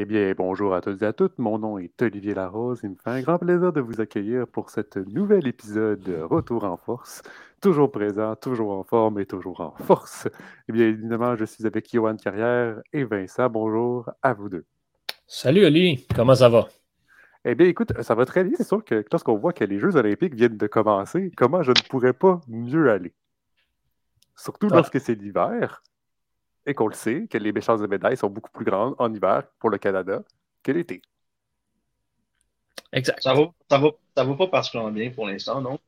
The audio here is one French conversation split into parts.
Eh bien, bonjour à tous et à toutes. Mon nom est Olivier Larose. Il me fait un grand plaisir de vous accueillir pour cet nouvel épisode de Retour en force. Toujours présent, toujours en forme et toujours en force. Eh bien, évidemment, je suis avec Yohan Carrière et Vincent. Bonjour à vous deux. Salut Oli, comment ça va? Eh bien, écoute, ça va très bien. C'est sûr que lorsqu'on voit que les Jeux olympiques viennent de commencer, comment je ne pourrais pas mieux aller? Surtout lorsque c'est l'hiver et qu'on le sait, que les chances de médailles sont beaucoup plus grandes en hiver pour le Canada que l'été. Exact. Ça va, ça va, ça va pas particulièrement bien pour l'instant, non?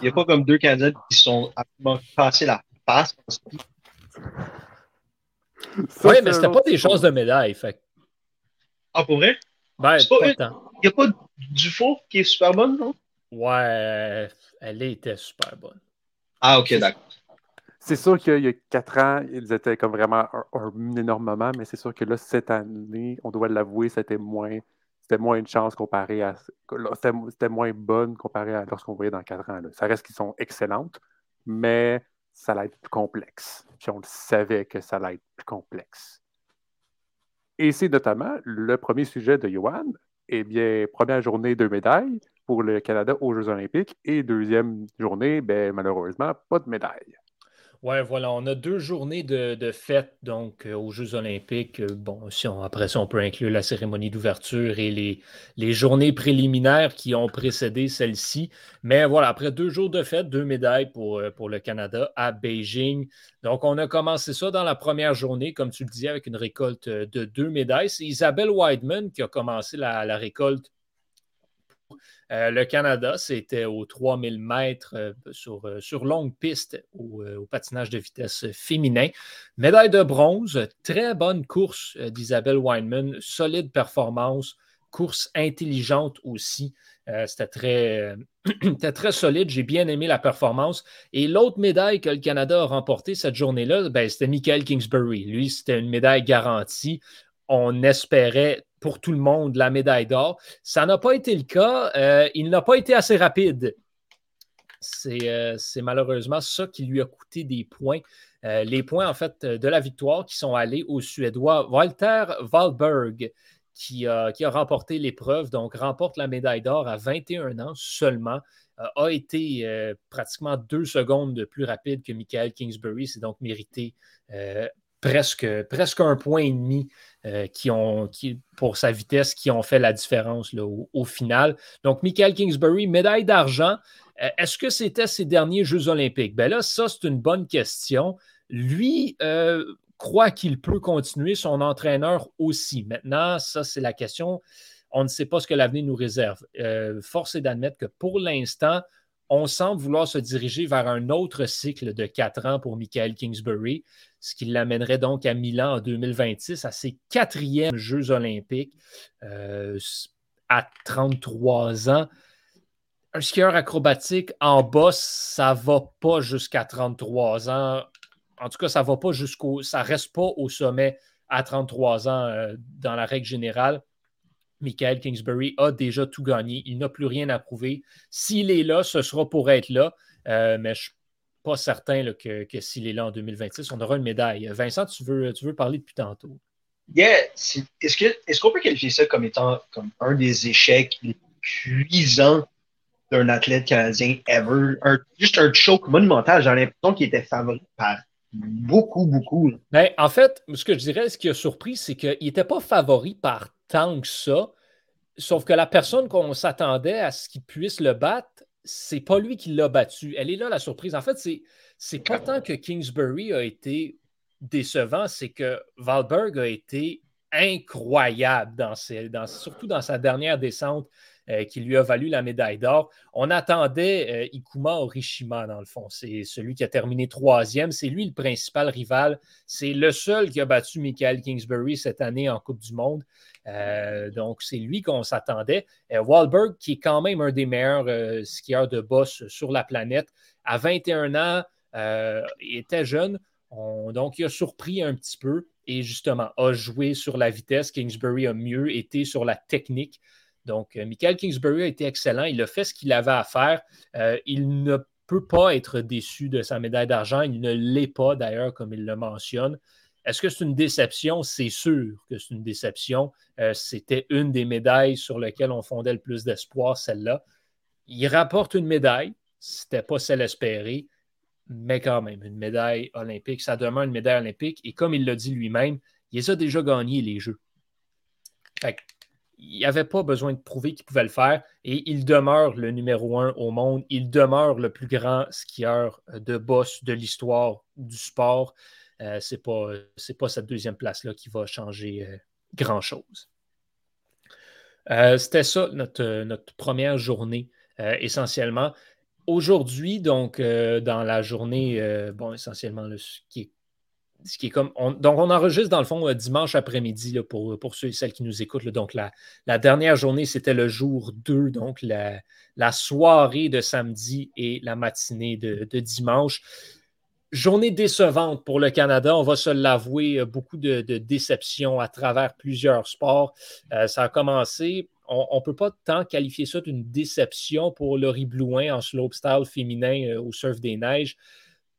Il n'y a pas comme deux Canadiens qui sont absolument passés la passe. Oui, mais c'était pas des chances de médailles. Fait. Ah, pour vrai? Ben, Il n'y a pas Dufour qui est super bonne, non? Ouais, elle était super bonne. Ah, ok, d'accord. C'est sûr qu'il y a quatre ans, ils étaient comme vraiment un, énormément, mais c'est sûr que là, cette année, on doit l'avouer, c'était moins, c'était moins une chance comparé à. C'était moins bonne comparé à lorsqu'on voyait dans quatre ans. Ça reste qu'ils sont excellentes, mais ça allait être plus complexe. Puis on le savait que ça allait être plus complexe. Et c'est notamment le premier sujet de Johan. Eh bien, première journée de médaille pour le Canada aux Jeux Olympiques et deuxième journée, ben, malheureusement, pas de médaille. Oui, voilà, on a deux journées de, de fête donc euh, aux Jeux olympiques. Euh, bon, si on, après ça, on peut inclure la cérémonie d'ouverture et les, journées préliminaires qui ont précédé celle-ci. Mais voilà, après deux jours de fête, deux médailles pour, euh, pour le Canada à Beijing. Donc, on a commencé ça dans la première journée, comme tu le disais, avec une récolte de deux médailles. C'est Isabelle Weidman qui a commencé la récolte euh, le Canada, c'était aux 3000 mètres euh, sur, euh, sur, longue piste au, patinage de vitesse féminin. Médaille de bronze, très bonne course d'Isabelle Weinman, solide performance, course intelligente aussi. c'était très, très solide. J'ai bien aimé la performance. Et l'autre médaille que le Canada a remportée cette journée-là, ben, c'était Michael Kingsbury. Lui, c'était une médaille garantie. On espérait pour tout le monde la médaille d'or. Ça n'a pas été le cas. Euh, il n'a pas été assez rapide. Euh, c'est malheureusement ça qui lui a coûté des points. Euh, les points, en fait, de la victoire qui sont allés au Suédois Walter Wahlberg, qui a, qui a remporté l'épreuve, donc remporte la médaille d'or à 21 ans seulement. a été pratiquement deux secondes de plus rapide que Michael Kingsbury. C'est donc mérité presque, un point et demi euh, qui ont, pour sa vitesse qui ont fait la différence au, final. Donc, Michael Kingsbury, médaille d'argent. Euh, est-ce que c'était ses derniers Jeux olympiques? Ben là, ça, c'est une bonne question. Lui euh, croit qu'il peut continuer, son entraîneur aussi. Maintenant, ça, c'est la question. On ne sait pas ce que l'avenir nous réserve. force est d'admettre que pour l'instant, on semble vouloir se diriger vers un autre cycle de quatre ans pour Michael Kingsbury ce qui l'amènerait donc à Milan en 2026, à ses quatrièmes Jeux olympiques euh, à 33 ans. Un skieur acrobatique en bas, ça ne va pas jusqu'à 33 ans. En tout cas, ça va pas jusqu'au. Ça reste pas au sommet à 33 ans euh, dans la règle générale. Michael Kingsbury a déjà tout gagné. Il n'a plus rien à prouver. S'il est là, ce sera pour être là. Euh, mais je pas certain que, s'il est là en 2026, on aura une médaille. Vincent, tu veux, tu veux parler depuis tantôt? Yeah. Est-ce qu'on peut qualifier ça comme étant comme un des échecs les plus cuisants d'un athlète canadien ever? juste un choke monumental. J'ai l'impression qu'il était favori par beaucoup, beaucoup. Ben, en fait, ce que je dirais, ce qui a surpris, c'est qu'il n'était pas favori par tant que ça. Sauf que la personne qu'on s'attendait à ce qu'il puisse le battre c'est pas lui qui l'a battu. Elle est là la surprise. En fait, c'est, c'est pas tant que Kingsbury a été décevant, c'est que Valberg a été incroyable, dans surtout dans sa dernière descente euh, qui lui a valu la médaille d'or. On attendait euh, Ikuma Orishima, dans le fond. C'est celui qui a terminé troisième. C'est lui le principal rival. C'est le seul qui a battu Michael Kingsbury cette année en Coupe du Monde. Euh, donc, c'est lui qu'on s'attendait. Wahlberg, qui est quand même un des meilleurs skieurs de boss sur la planète, à 21 ans, il était jeune. donc, il a surpris un petit peu et justement a joué sur la vitesse. Kingsbury a mieux été sur la technique. Donc, Michael Kingsbury a été excellent. Il a fait ce qu'il avait à faire. il ne peut pas être déçu de sa médaille d'argent. Il ne l'est pas, d'ailleurs, comme il le mentionne. Est-ce que c'est une déception? C'est sûr que c'est une déception. Euh, c'était une des médailles sur lesquelles on fondait le plus d'espoir, celle-là. Il rapporte une médaille. C'était pas celle espérée, mais quand même, une médaille olympique. Ça demeure une médaille olympique. Et comme il l'a dit lui-même, il a déjà gagné les Jeux. Il n'avait pas besoin de prouver qu'il pouvait le faire et il demeure le numéro un au monde. Il demeure le plus grand skieur de boss de l'histoire du sport. Euh, Ce n'est pas, pas, cette deuxième place-là qui va changer euh, grand-chose. Euh, c'était ça notre, notre, première journée essentiellement. Aujourd'hui, donc, dans la journée, bon, essentiellement, ce qui est donc, on enregistre dans le fond dimanche après-midi pour, pour ceux et celles qui nous écoutent. donc, la, dernière journée, c'était le jour 2, donc la, soirée de samedi et la matinée de, dimanche. Journée décevante pour le Canada, on va se l'avouer, beaucoup de, de déceptions à travers plusieurs sports. Euh, ça a commencé, on ne peut pas tant qualifier ça d'une déception pour Laurie Blouin en slopestyle féminin euh, au surf des neiges,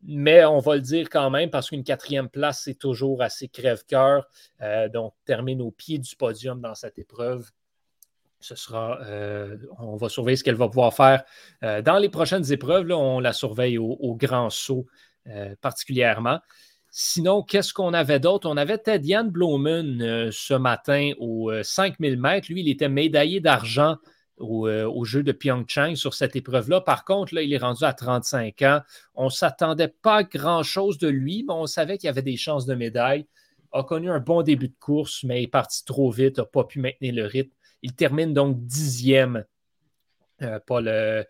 mais on va le dire quand même parce qu'une quatrième place, c'est toujours assez crève-cœur. Euh, donc, termine au pied du podium dans cette épreuve. Ce sera, on va surveiller ce qu'elle va pouvoir faire dans les prochaines épreuves. Là, on la surveille au, grand saut euh, particulièrement. Sinon, qu'est-ce qu'on avait d'autre? On avait Ted euh, ce matin au 5000 euh, mètres. Lui, il était médaillé d'argent au, jeu de Pyeongchang sur cette épreuve-là. Par contre, là, il est rendu à 35 ans. On ne s'attendait pas grand-chose de lui, mais on savait qu'il y avait des chances de médaille. A connu un bon début de course, mais est parti trop vite, n'a pas pu maintenir le rythme. Il termine donc dixième. pas le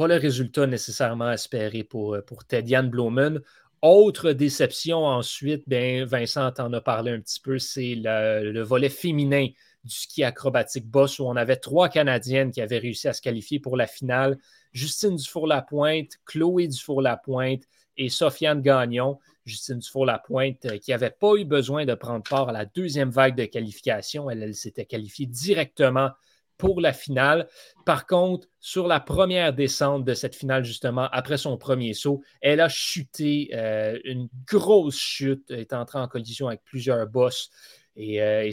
pas le résultat nécessairement espéré pour, euh, pour Ted Blumen. Autre déception ensuite, ben, Vincent en a parlé un petit peu, c'est le, volet féminin du ski acrobatique boss où on avait trois Canadiennes qui avaient réussi à se qualifier pour la finale. Justine Dufour-Lapointe, Chloé Dufour-Lapointe et Sofiane Gagnon. Justine Dufour-Lapointe euh, qui n'avait pas eu besoin de prendre part à la deuxième vague de qualification. Elle, s'était qualifiée directement pour la finale. Par contre, sur la première descente de cette finale, justement, après son premier saut, elle a chuté, euh, une grosse chute, est entrée en collision avec plusieurs bosses. Et, euh,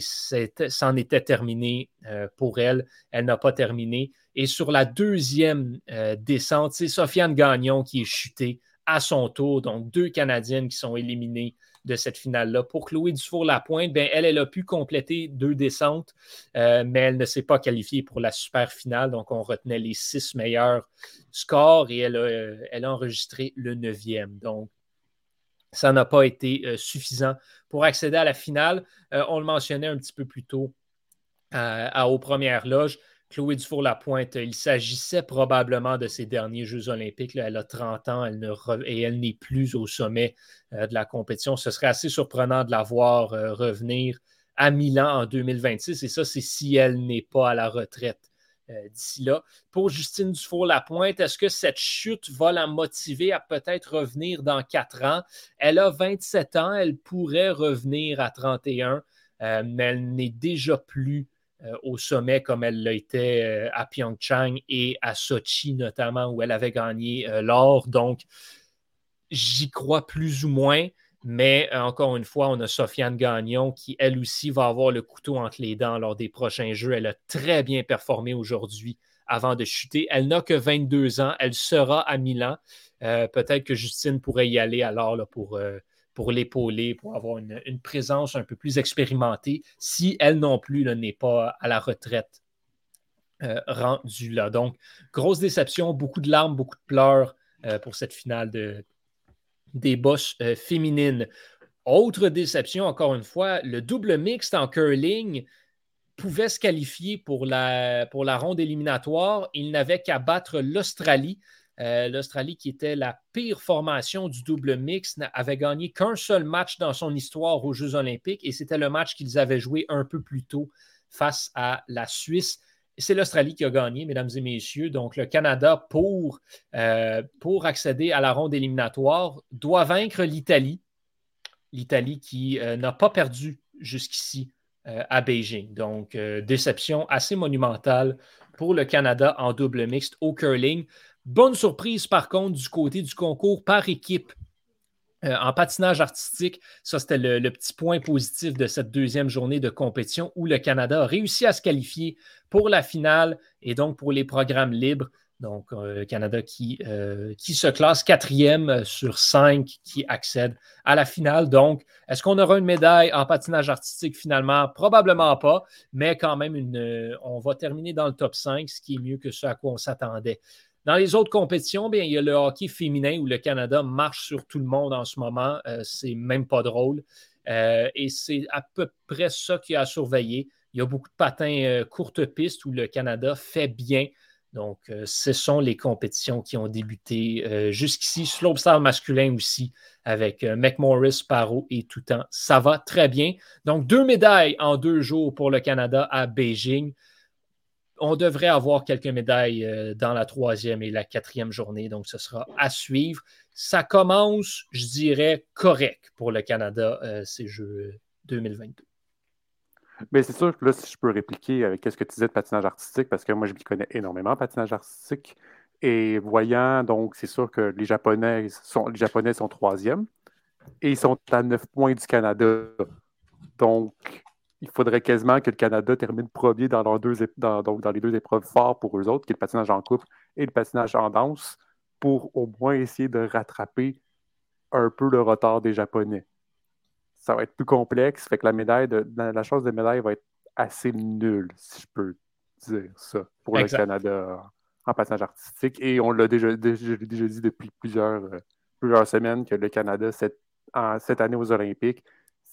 c'en était terminé euh, pour elle. Elle n'a pas terminé. Et sur la deuxième descente, c'est Sofiane Gagnon qui est chutée à son tour. Donc, deux Canadiennes qui sont éliminées de cette finale-là. Pour Chloé Dufour-Lapointe, ben, elle, elle a pu compléter deux descentes, euh, mais elle ne s'est pas qualifiée pour la super finale. Donc, on retenait les six meilleurs scores et elle a, euh, elle a enregistré le neuvième. Donc, ça n'a pas été euh, suffisant pour accéder à la finale. on le mentionnait un petit peu plus tôt à, aux premières loges. Chloé Dufour-Lapointe, il s'agissait probablement de ses derniers Jeux olympiques. elle a 30 ans elle ne et elle n'est plus au sommet euh, de la compétition. Ce serait assez surprenant de la voir euh, revenir à Milan en 2026. Et ça, c'est si elle n'est pas à la retraite euh, d'ici là. Pour Justine Dufour-Lapointe, est-ce que cette chute va la motiver à peut-être revenir dans quatre ans? Elle a 27 ans, elle pourrait revenir à 31, mais elle n'est déjà plus euh, au sommet comme elle l'a été euh, à Pyeongchang et à Sochi notamment où elle avait gagné euh, l'or. Donc, j'y crois plus ou moins. Mais encore une fois, on a Sofiane Gagnon qui, elle aussi, va avoir le couteau entre les dents lors des prochains jeux. Elle a très bien performé aujourd'hui avant de chuter. Elle n'a que 22 ans. Elle sera à Milan. Peut-être que Justine pourrait y aller alors là, pour l'épauler, pour avoir une, présence un peu plus expérimentée, si elle non plus n'est pas à la retraite euh, rendue là. Donc, grosse déception, beaucoup de larmes, beaucoup de pleurs euh, pour cette finale de, des boss euh, féminines. Autre déception, encore une fois, le double mixte en curling pouvait se qualifier pour la, ronde éliminatoire. Il n'avait qu'à battre l'Australie. Euh, L'Australie, qui était la pire formation du double mix, n'avait gagné qu'un seul match dans son histoire aux Jeux olympiques et c'était le match qu'ils avaient joué un peu plus tôt face à la Suisse. C'est l'Australie qui a gagné, mesdames et messieurs. Donc, le Canada, pour, euh, accéder à la ronde éliminatoire, doit vaincre l'Italie. L'Italie qui euh, n'a pas perdu jusqu'ici à Beijing. Donc, déception assez monumentale pour le Canada en double mixte au curling. Bonne surprise, par contre, du côté du concours par équipe. Euh, en patinage artistique, ça c'était le, petit point positif de cette deuxième journée de compétition où le Canada a réussi à se qualifier pour la finale et donc pour les programmes libres. Donc, euh, Canada qui, euh, se classe quatrième sur cinq qui accèdent à la finale. Donc, est-ce qu'on aura une médaille en patinage artistique finalement? Probablement pas, mais quand même, une, on va terminer dans le top 5, ce qui est mieux que ce à quoi on s'attendait. Dans les autres compétitions, bien, il y a le hockey féminin où le Canada marche sur tout le monde en ce moment. Euh, c'est même pas drôle. Euh, et c'est à peu près ça qu'il y a à surveiller. Il y a beaucoup de patins euh, courte piste où le Canada fait bien. Donc, ce sont les compétitions qui ont débuté jusqu'ici. Slopestyle masculin aussi, avec McMorris, Paro et Toutan. Ça va très bien. Donc, deux médailles en deux jours pour le Canada à Beijing on devrait avoir quelques médailles euh, dans la troisième et la quatrième journée, donc ce sera à suivre. Ça commence, je dirais, correct pour le Canada, euh, ces Jeux 2022. Mais c'est sûr que là, si je peux répliquer avec ce que tu disais de patinage artistique, parce que moi, je m'y connais énormément, patinage artistique. Et voyant, donc, c'est sûr que les Japonais sont, les Japonais sont troisième et ils sont à neuf points du Canada. Donc, il faudrait quasiment que le Canada termine premier dans, leurs deux, dans, dans les deux épreuves fortes pour eux autres, qui est le patinage en couple et le patinage en danse, pour au moins essayer de rattraper un peu le retard des Japonais. Ça va être plus complexe, fait que la médaille de, la chance de médaille va être assez nulle, si je peux dire ça, pour le Canada en patinage artistique. Et on l'a déjà, déjà, dit depuis plusieurs, euh, plusieurs semaines que le Canada, cette, cette année aux Olympiques,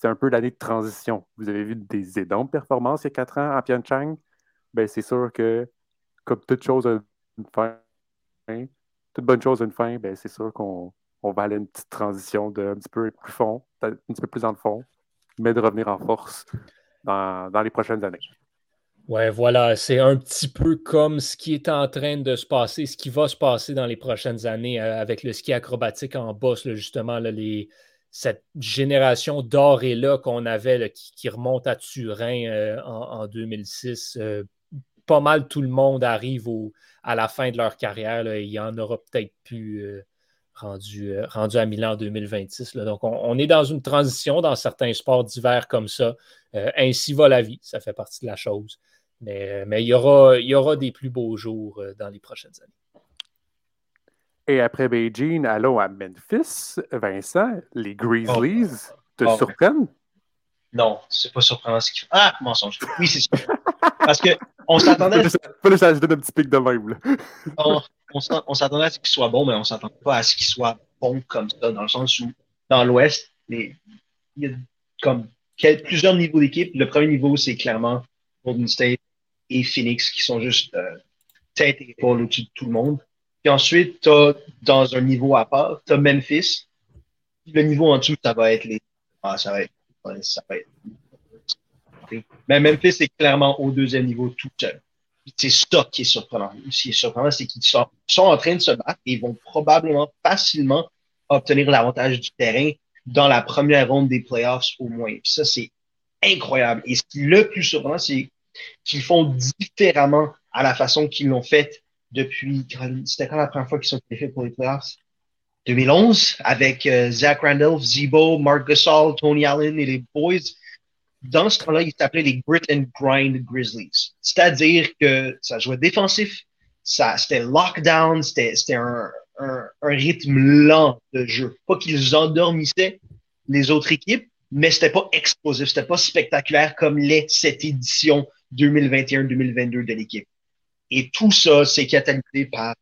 un peu l'année de transition. Vous avez vu des énormes performances il y a quatre ans à Pyeongchang? Ben, c'est sûr que, comme toute chose a une fin, toute bonne chose a une fin, ben, c'est sûr qu'on va aller à une petite transition de un petit peu plus fond, un petit peu plus dans le fond, mais de revenir en force dans, les prochaines années. Ouais, voilà, c'est un petit peu comme ce qui est en train de se passer, ce qui va se passer dans les prochaines années euh, avec le ski acrobatique en bosse, justement, les, cette génération d'or et là qu'on avait qui, remonte à Turin euh, en, 2006. Euh, pas mal tout le monde arrive à la fin de leur carrière. il y en aura peut-être plus euh, rendu, rendu à Milan en 2026. Donc, on, est dans une transition dans certains sports d'hiver comme ça. ainsi va la vie. Ça fait partie de la chose. Mais, mais il, y aura, il y aura des plus beaux jours dans les prochaines années. Et après Beijing, allons à Memphis. Vincent, les Grizzlies oh. te oh. surprennent? Non, c'est pas surprenant ce qu'ils font. Ah, mensonge. Oui, c'est sûr. Parce qu'on s'attendait. Pas le changer d'un petit pic de même. on, s'attendait à ce qu'il soit bon, mais on s'attendait pas à ce qu'il soit bon comme ça, dans le sens où, dans l'Ouest, il y a comme plusieurs niveaux d'équipe. Le premier niveau, c'est clairement Golden State et Phoenix qui sont juste euh, tête et épaule au-dessus de tout le monde. Puis ensuite, tu as dans un niveau à part, tu as Memphis. Le niveau en dessous, ça va être les. Ah, ça va être. Ça va être... Mais Memphis est clairement au deuxième niveau tout seul. C'est ça qui est surprenant. Ce qui est surprenant, c'est qu'ils sont, en train de se battre et ils vont probablement facilement obtenir l'avantage du terrain dans la première ronde des playoffs au moins. Puis ça, c'est incroyable. Et ce qui est le plus surprenant, c'est qu'ils font différemment à la façon qu'ils l'ont fait depuis, c'était quand la première fois qu'ils sont qualifiés pour les playoffs? 2011, avec euh, Zach Randolph, Zebo, Mark Gasol, Tony Allen et les Boys. Dans ce temps-là, ils s'appelaient les Grit and Grind Grizzlies. C'est-à-dire que ça jouait défensif, ça, c'était lockdown, c'était un, un, un, rythme lent de jeu. Pas qu'ils endormissaient les autres équipes, mais c'était pas explosif, c'était pas spectaculaire comme l'est cette édition 2021-2022 de l'équipe. Et tout ça, c'est catalysé par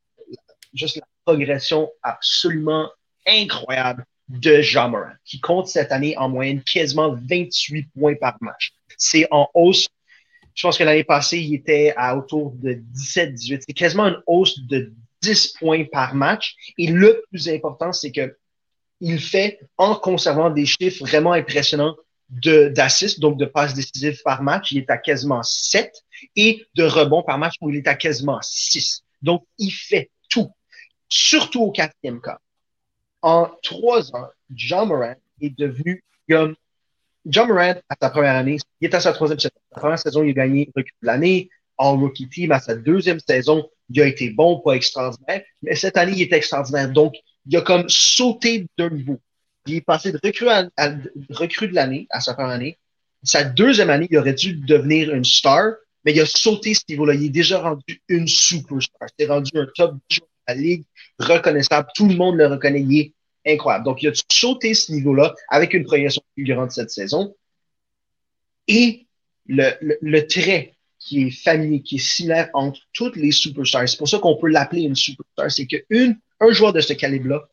juste la progression absolument incroyable de Jean Morin, qui compte cette année en moyenne quasiment 28 points par match. C'est en hausse. Je pense que l'année passée, il était à autour de 17-18. C'est quasiment une hausse de 10 points par match. Et le plus important, c'est que il fait en conservant des chiffres vraiment impressionnants d'assists, donc de passes décisives par match. Il est à quasiment 7 et de rebonds par match où il est à quasiment 6. Donc, il fait tout, surtout au quatrième cas. En trois ans, John Morant est devenu comme John Morant, à sa première année, il est à sa troisième saison. La première saison, il a gagné Rookie de l'année, All Rookie Team. À sa deuxième saison, il a été bon, pas extraordinaire. Mais cette année, il est extraordinaire. Donc, il a comme sauté d'un niveau. Il est passé de recrue, à, recrue de l'année à sa première année. Sa deuxième année, il aurait dû devenir une star, mais il a sauté ce niveau-là. Il est déjà rendu une superstar. C'est rendu un top joueur de la ligue, reconnaissable. Tout le monde le reconnaît. Il est incroyable. Donc, il a sauté ce niveau-là avec une progression plus grande cette saison. Et le, le, trait qui est familier, qui est similaire entre toutes les superstars, c'est pour ça qu'on peut l'appeler une superstar, c'est qu'un joueur de ce calibre-là,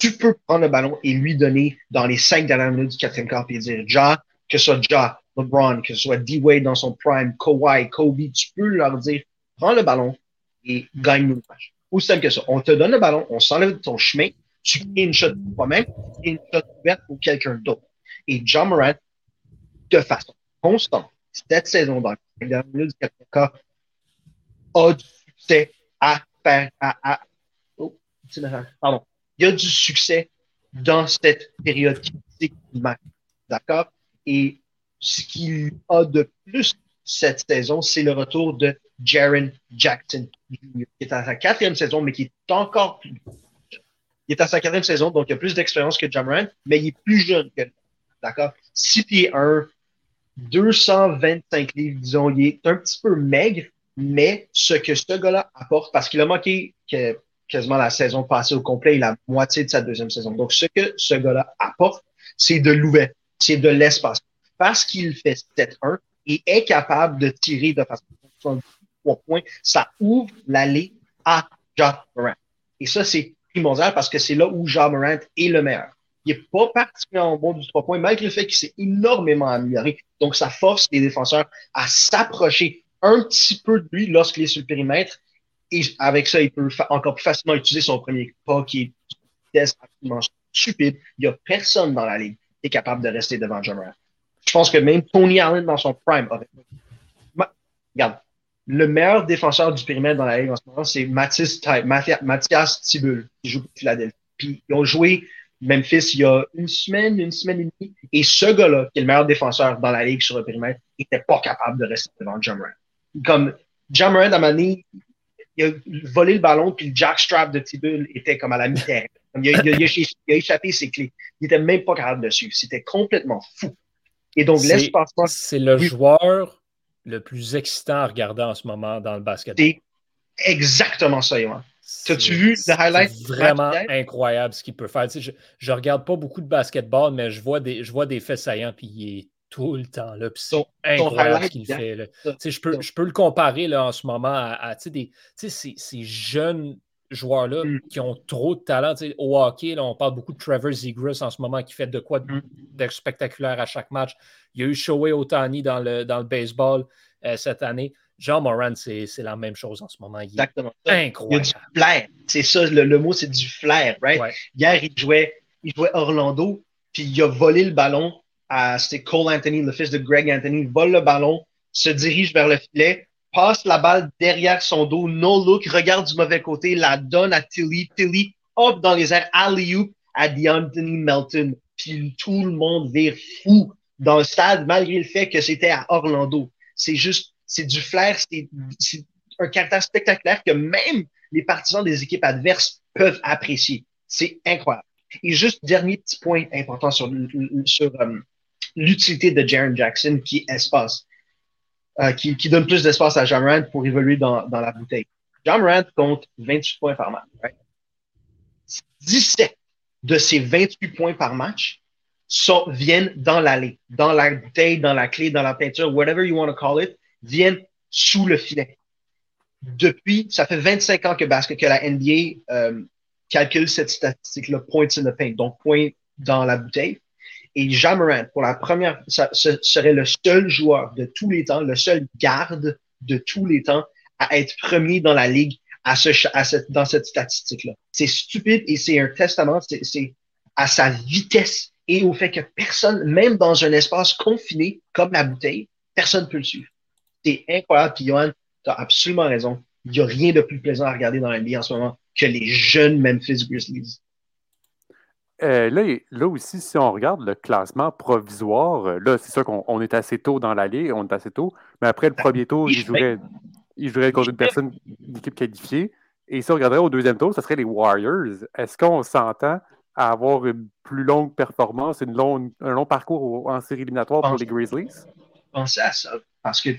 tu peux prendre le ballon et lui donner dans les cinq dernières minutes du quatrième quart et dire, Ja, que ce soit Ja, LeBron, que ce soit D-Wade dans son prime, Kawhi, Kobe, tu peux leur dire, prends le ballon et gagne le match. Aussi simple que ça. On te donne le ballon, on s'enlève de ton chemin, tu crées une shot pour toi-même une shot ouverte pour quelqu'un d'autre. Et John Morant, de façon constante, cette saison dans les dernières minutes du quatrième quart, a du succès à faire, à, à oh, pardon, il y a du succès dans cette période critique D'accord? Et ce qu'il a de plus cette saison, c'est le retour de Jaron Jackson, qui est à sa quatrième saison, mais qui est encore plus. Il est à sa quatrième saison, donc il a plus d'expérience que Jamoran, mais il est plus jeune que D'accord? 6 pieds 1, 225 livres, disons, il est un petit peu maigre, mais ce que ce gars-là apporte, parce qu'il a manqué que quasiment la saison passée au complet et la moitié de sa deuxième saison. Donc, ce que ce gars-là apporte, c'est de l'ouverture, c'est de l'espace. Parce qu'il fait 7-1 et est capable de tirer de façon trois points, ça ouvre l'allée à Ja Morant. Et ça, c'est primordial parce que c'est là où Ja Morant est le meilleur. Il n'est pas particulièrement bon du trois points, malgré le fait qu'il s'est énormément amélioré. Donc, ça force les défenseurs à s'approcher un petit peu de lui lorsqu'il est sur le périmètre et avec ça, il peut encore plus facilement utiliser son premier pas qui est test absolument stupide. Il n'y a personne dans la ligue qui est capable de rester devant John. Je pense que même Tony Allen dans son prime regarde, le meilleur défenseur du périmètre dans la ligue en ce moment, c'est Mathias, Tibul, qui joue pour Philadelphie. Puis ils ont joué Memphis il y a une semaine, une semaine et demie. Et ce gars-là, qui est le meilleur défenseur dans la ligue sur le périmètre, n'était pas capable de rester devant John. Comme John Morant, à un il a volé le ballon, puis le jackstrap de Tibul était comme à la mi-terre. Il, il, a échappé ses clés. Il n'était même pas capable de suivre. C'était complètement fou. Et donc, l'espace. C'est le joueur le plus excitant à regarder en ce moment dans le basket. C'est exactement ça, Yohan. T'as-tu vu le highlight? C'est vraiment incroyable ce qu'il peut faire. je, ne regarde pas beaucoup de basketball, mais je vois des, je vois des faits saillants, puis il est tout le temps. Là, c'est incroyable ce qu'il fait. Là. Je, peux, je peux le comparer là, en ce moment à, des, ces, ces, jeunes joueurs-là mm. qui ont trop de talent. Au hockey, là, on parle beaucoup de Trevor Zegras en ce moment qui fait de quoi de, mm. spectaculaire à chaque match. Il y a eu Shohei Otani dans le, dans le baseball euh, cette année. Jean Moran, c'est la même chose en ce moment. Il Exactement. incroyable. Il y a du flair. C'est ça, le, mot, c'est du flair. Right? Hier, il jouait, il jouait Orlando, puis il a volé le ballon c'était Cole Anthony, le fils de Greg Anthony, vole le ballon, se dirige vers le filet, passe la balle derrière son dos, no look, regarde du mauvais côté, la donne à Tilly, Tilly hop dans les airs, alley-oop à Anthony Melton. Puis tout le monde vire fou dans le stade, malgré le fait que c'était à Orlando. C'est juste, c'est du flair, c'est un caractère spectaculaire que même les partisans des équipes adverses peuvent apprécier. C'est incroyable. Et juste dernier petit point important sur, sur euh, l'utilité de Jaron Jackson qui espace, euh, qui, qui, donne plus d'espace à Jamrand pour évoluer dans, dans la bouteille. Jamrand compte 28 points par match. Right? 17 de ces 28 points par match sont, viennent dans l'allée, dans la bouteille, dans la clé, dans la peinture, whatever you want to call it, viennent sous le filet. Depuis, ça fait 25 ans que, basket, que la NBA euh, calcule cette statistique-là, points in the paint, donc points dans la bouteille. Et Jamarant, pour la première, ça, serait le seul joueur de tous les temps, le seul garde de tous les temps à être premier dans la ligue à ce, à cette, dans cette statistique-là. C'est stupide et c'est un testament, c'est à sa vitesse et au fait que personne, même dans un espace confiné comme la bouteille, personne ne peut le suivre. C'est incroyable. Puis Johan, tu as absolument raison. Il n'y a rien de plus plaisant à regarder dans la NBA en ce moment que les jeunes Memphis Grizzlies. Euh, là, là aussi, si on regarde le classement provisoire, euh, là, c'est sûr qu'on est assez tôt dans l'allée, on est assez tôt, mais après le premier tour, il jouerait, il jouerait contre une personne, une équipe qualifiée. Et si on regarderait au deuxième tour, ce serait les Warriors. Est-ce qu'on s'entend à avoir une plus longue performance, une un long parcours en série éliminatoire pour les Grizzlies? Pensez à ça, parce que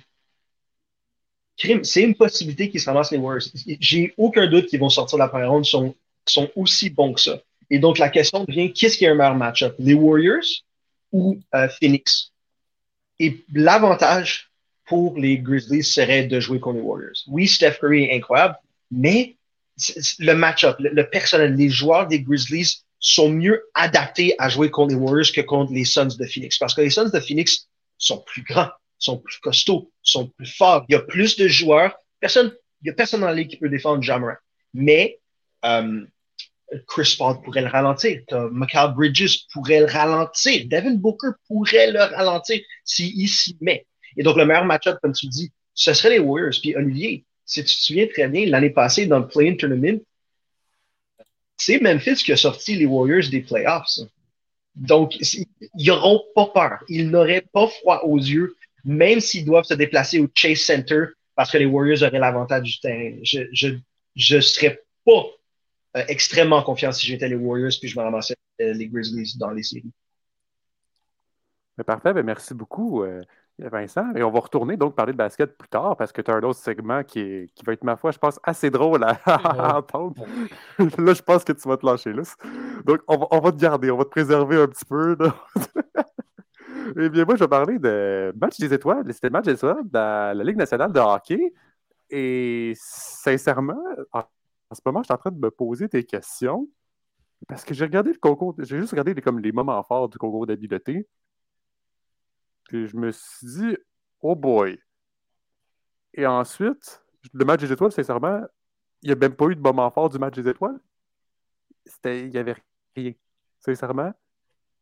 c'est une possibilité qu'ils se ramassent les Warriors. J'ai aucun doute qu'ils vont sortir de la première ronde, sont, sont aussi bons que ça. Et donc, la question devient, qu'est-ce qui est un meilleur match-up? Les Warriors ou euh, Phoenix? Et l'avantage pour les Grizzlies serait de jouer contre les Warriors. Oui, Steph Curry est incroyable, mais le match-up, le, personnel, les joueurs des Grizzlies sont mieux adaptés à jouer contre les Warriors que contre les Suns de Phoenix. Parce que les Suns de Phoenix sont plus grands, sont plus costauds, sont plus forts. Il y a plus de joueurs. Personne, il y a personne dans ligue qui peut défendre Jammer. Mais euh, Chris Paul pourrait le ralentir. Michael Bridges pourrait le ralentir. Devin Booker pourrait le ralentir s'il s'y met. Et donc, le meilleur match-up, comme tu dis, ce serait les Warriors. Puis Olivier, si tu te souviens très bien, l'année passée, dans le play-in tournament, c'est Memphis qui a sorti les Warriors des playoffs. Donc, ils n'auront pas peur. Ils n'auraient pas froid aux yeux, même s'ils doivent se déplacer au Chase Center parce que les Warriors auraient l'avantage du terrain. Je ne serais pas extrêmement confiant si j'étais les Warriors puis je me ramassais euh, les Grizzlies dans les séries. parfait, ben, merci beaucoup. Euh, Vincent, et on va retourner donc parler de basket plus tard parce que tu as un autre segment qui, qui va être, ma foi, je pense, assez drôle à, entendre. là, je pense que tu vas te lâcher là. Donc, on va, on va, te garder, on va te préserver un petit peu. eh bien, moi, je vais parler de match des étoiles. C'était le match des étoiles de la, Ligue nationale de hockey. Et sincèrement, en, ce moment, je suis en train de me poser des questions parce que j'ai regardé le concours, j'ai juste regardé les, comme les moments forts du concours d'habileté. Puis je me suis dit, oh boy. Et ensuite, le match des étoiles, sincèrement, il n'y a même pas eu de moment fort du match des étoiles. il n'y avait rien. Sincèrement,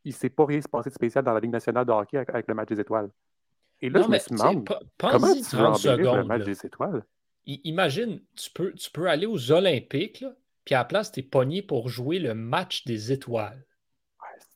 il ne s'est pas rien passé de spécial dans la Ligue nationale de hockey avec, le match des étoiles. Et là, je me suis demandé, comment tu vas le match des étoiles? Imagine, tu peux, tu peux aller aux Olympiques, puis à la place, tu es pogné pour jouer le match des étoiles.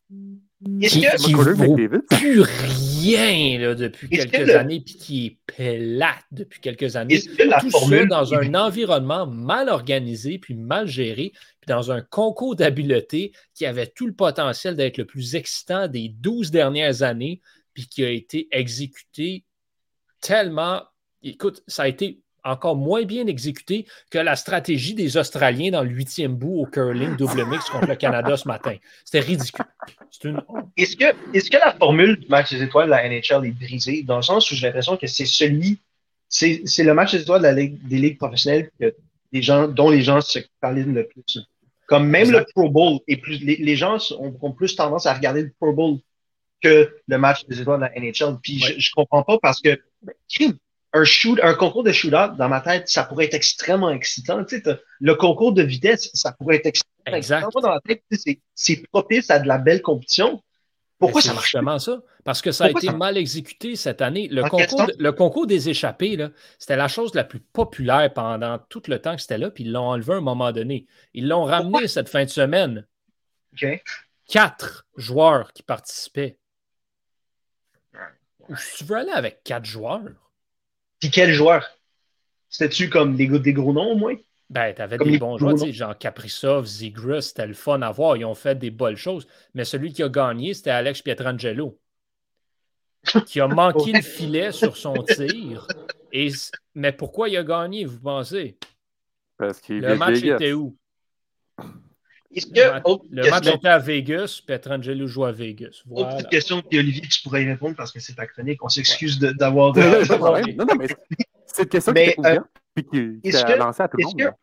Qui, qui vaut plus rien là, depuis quelques années, puis qui est plate depuis quelques années. Tout ça dans un environnement mal organisé, puis mal géré, puis dans un concours d'habileté qui avait tout le potentiel d'être le plus excitant des 12 dernières années, puis qui a été exécuté tellement. Écoute, ça a été encore moins bien exécuté que la stratégie des Australiens dans le huitième bout au curling double mix contre le Canada ce matin. C'était ridicule. Est-ce que, est que la formule du match des étoiles de la NHL est brisée dans le sens où j'ai l'impression que c'est celui, c'est, le match des étoiles de la Ligue, des ligues professionnelles que les gens, dont les gens se parlent le plus. Comme même le Pro Bowl, et plus, les, gens ont, plus tendance à regarder le Pro Bowl que le match des étoiles de la NHL. Puis je, je comprends pas parce que un shoot, un concours de shootout, dans ma tête, ça pourrait être extrêmement excitant. Tu sais, le concours de vitesse, ça pourrait être extrêmement excitant. Dans tête, c'est propice à de la belle compétition. Pourquoi ça marche justement ça? Parce que ça a été mal exécuté cette année. Le, concours, le concours, des échappés, c'était la chose la plus populaire pendant tout le temps que c'était là, puis ils l'ont enlevé à un moment donné. Ils l'ont ramené cette fin de semaine. Quatre joueurs qui participaient. Tu veux aller avec quatre joueurs? Puis quel joueur? C'était-tu comme des, des gros noms au moins? Ben, t'avais des bons joueurs, genre Kaprizov, Zigris, c'était le fun à voir. Ils ont fait des bonnes choses. Mais celui qui a gagné, c'était Alex Pietrangelo, qui a manqué le filet sur son tir. Et... Mais pourquoi il a gagné, vous pensez? Parce qu'il Le match était où? Le, match était à Vegas, Petrangelo joue à Vegas. Voilà. Autre question, puis Olivier, tu pourrais y répondre parce que c'est ta chronique. On s'excuse d'avoir. De, non, non, mais c'est une question mais, qui est puis qui est lancée à tout le monde.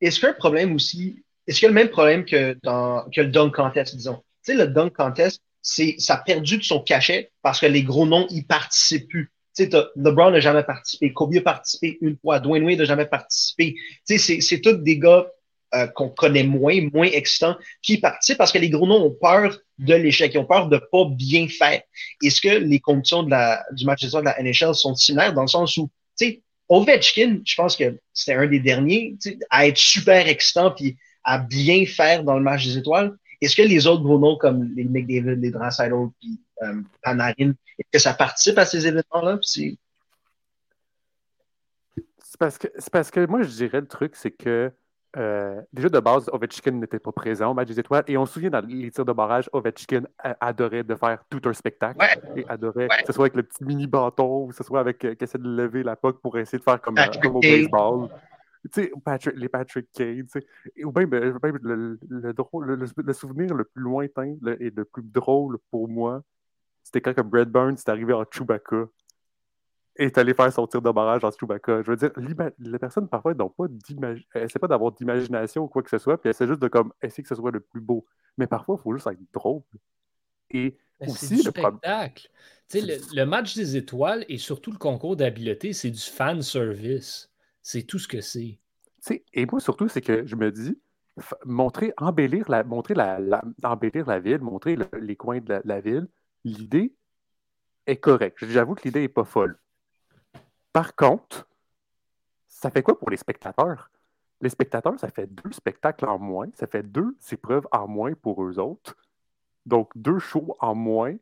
Est-ce qu'il y a un problème aussi? Est-ce qu'il y a le même problème que, dans, que le dunk contest, disons? Tu sais, le dunk contest, ça a perdu de son cachet parce que les gros noms y participent plus. Tu sais, LeBron n'a jamais participé, Kobe a participé une fois, Dwayne Wade n'a jamais participé. Tu sais, c'est tous des gars euh, qu'on connaît moins, moins excitants, qui participent parce que les gros noms ont peur de l'échec, ils ont peur de pas bien faire. Est-ce que les conditions de du match de la NHL sont similaires dans le sens où, tu sais, Ovechkin, je pense que c'était un des derniers, à être super excitant puis à bien faire dans le match des étoiles. Est-ce que les autres gros noms comme les McDavid, les Draisaitl puis euh, Panarin, est-ce que ça participe à ces événements-là? C'est parce, que, parce que moi, je dirais le truc, c'est que euh, déjà de base, Ovechkin n'était pas présent au match des étoiles. Et on se souvient dans les tirs de barrage, Ovechkin adorait de faire tout un spectacle. Et adorait, que ce soit avec le petit mini bâton, ou que ce soit avec euh, essaie de lever la puck pour essayer de faire comme, euh, comme au baseball. Tu sais, Patrick, les Patrick Cade, ou bien, ben, le, le, souvenir le plus lointain et le plus drôle pour moi, c'était quand Brad Burns est arrivé en Chewbacca est allé faire son tir de barrage en Chewbacca. Je veux dire, les personnes parfois n'ont pas essaient pas d'avoir d'imagination ou quoi que ce soit, puis essaient juste de comme essayer que ce soit le plus beau. Mais parfois, il faut juste être drôle. Et aussi, le spectacle. Le, le, match des étoiles et surtout le concours d'habileté, c'est du fan service. C'est tout ce que c'est. Et moi, surtout, c'est que je me dis, montrer, embellir la, montrer la, embellir la ville, montrer les coins de la ville, l'idée est correcte. J'avoue que l'idée n'est pas folle. Par contre, ça fait quoi pour les spectateurs? Les spectateurs, ça fait deux spectacles en moins, ça fait deux épreuves en moins pour eux autres. Donc, deux shows en moins.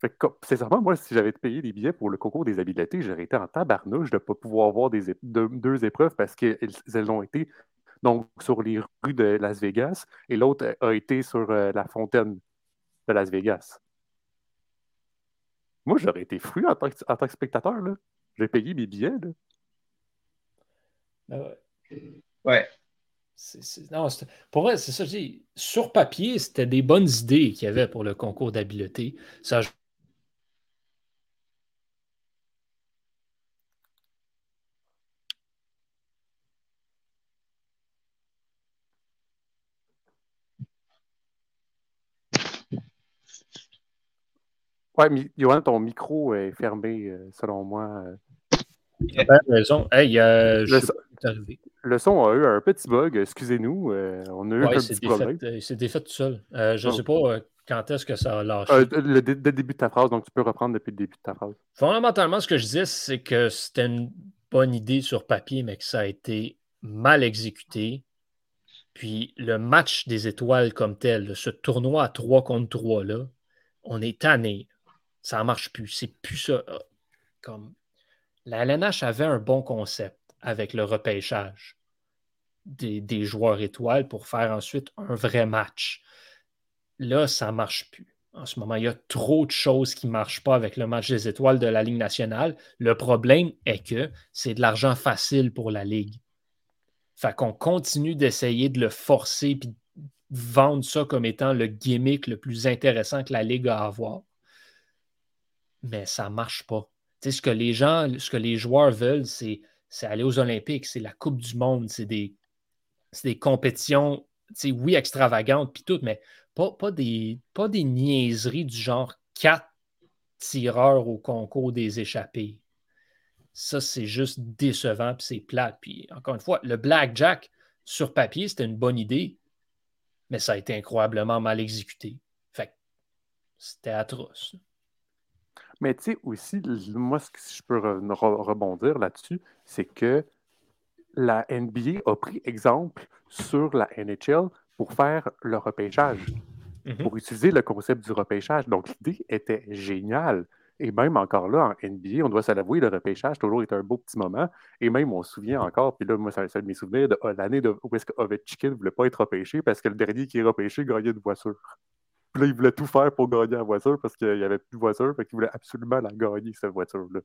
Fait sincèrement, moi, si j'avais payé des billets pour le concours des habiletés, j'aurais été en tabarnouche de ne pas pouvoir voir deux, épreuves parce qu'elles ont été sur les rues de Las Vegas et l'autre a été sur euh, la fontaine de Las Vegas. Moi, j'aurais été fru en tant que, spectateur. J'ai payé mes billets. Là. Ouais. ouais. non, pour vrai, c'est ça, je dis. Sur papier, c'était des bonnes idées qu'il y avait pour le concours d'habileté. Ça, Ouais, mais Johan, ton micro est fermé, euh, selon moi. Hey, euh, le, son, le, son, a eu un petit bug, excusez-nous. Euh, on a eu un petit problème. C'est défait tout seul. je ne sais pas quand est-ce que ça a lâché. le, début de ta phrase, donc tu peux reprendre depuis le début de ta phrase. Fondamentalement, ce que je disais, c'est que c'était une bonne idée sur papier, mais que ça a été mal exécuté. Puis le match des étoiles comme tel, ce tournoi à 3 contre 3 là, on est tanné ça ne marche plus. C'est plus ça. Euh, comme la LNH avait un bon concept avec le repêchage des, joueurs étoiles pour faire ensuite un vrai match. Là, ça ne marche plus. En ce moment, il y a trop de choses qui ne marchent pas avec le match des étoiles de la Ligue nationale. Le problème est que c'est de l'argent facile pour la Ligue. Fait qu'on continue d'essayer de le forcer et vendre ça comme étant le gimmick le plus intéressant que la Ligue a à avoir mais ça ne marche pas. ce que les gens, ce que les joueurs veulent, c'est, aller aux Olympiques, c'est la Coupe du Monde, c'est des, des compétitions, oui, extravagantes, puis tout, mais pas, pas, des, pas des niaiseries du genre quatre tireurs au concours des échappés. Ça, c'est juste décevant, puis c'est plat. Puis encore une fois, le blackjack, sur papier, c'était une bonne idée, mais ça a été incroyablement mal exécuté. Fait c'était atroce. Mais tu sais, aussi, moi, si je peux rebondir là-dessus, c'est que la NBA a pris exemple sur la NHL pour faire le repêchage, mm-hmm. pour utiliser le concept du repêchage. Donc, l'idée était géniale. Et même encore là, en NBA, on doit se l'avouer, le repêchage toujours été un beau petit moment. Et même, on se souvient encore, puis là, moi, c'est un de mes souvenirs de l'année où est-ce que Ovechkin ne voulait pas être repêché parce que le dernier qui est repêché gagnait une voiture. Puis là, il voulait tout faire pour gagner la voiture parce qu'il n'y avait plus de voiture. Fait qu'il voulait absolument la gagner, cette voiture-là.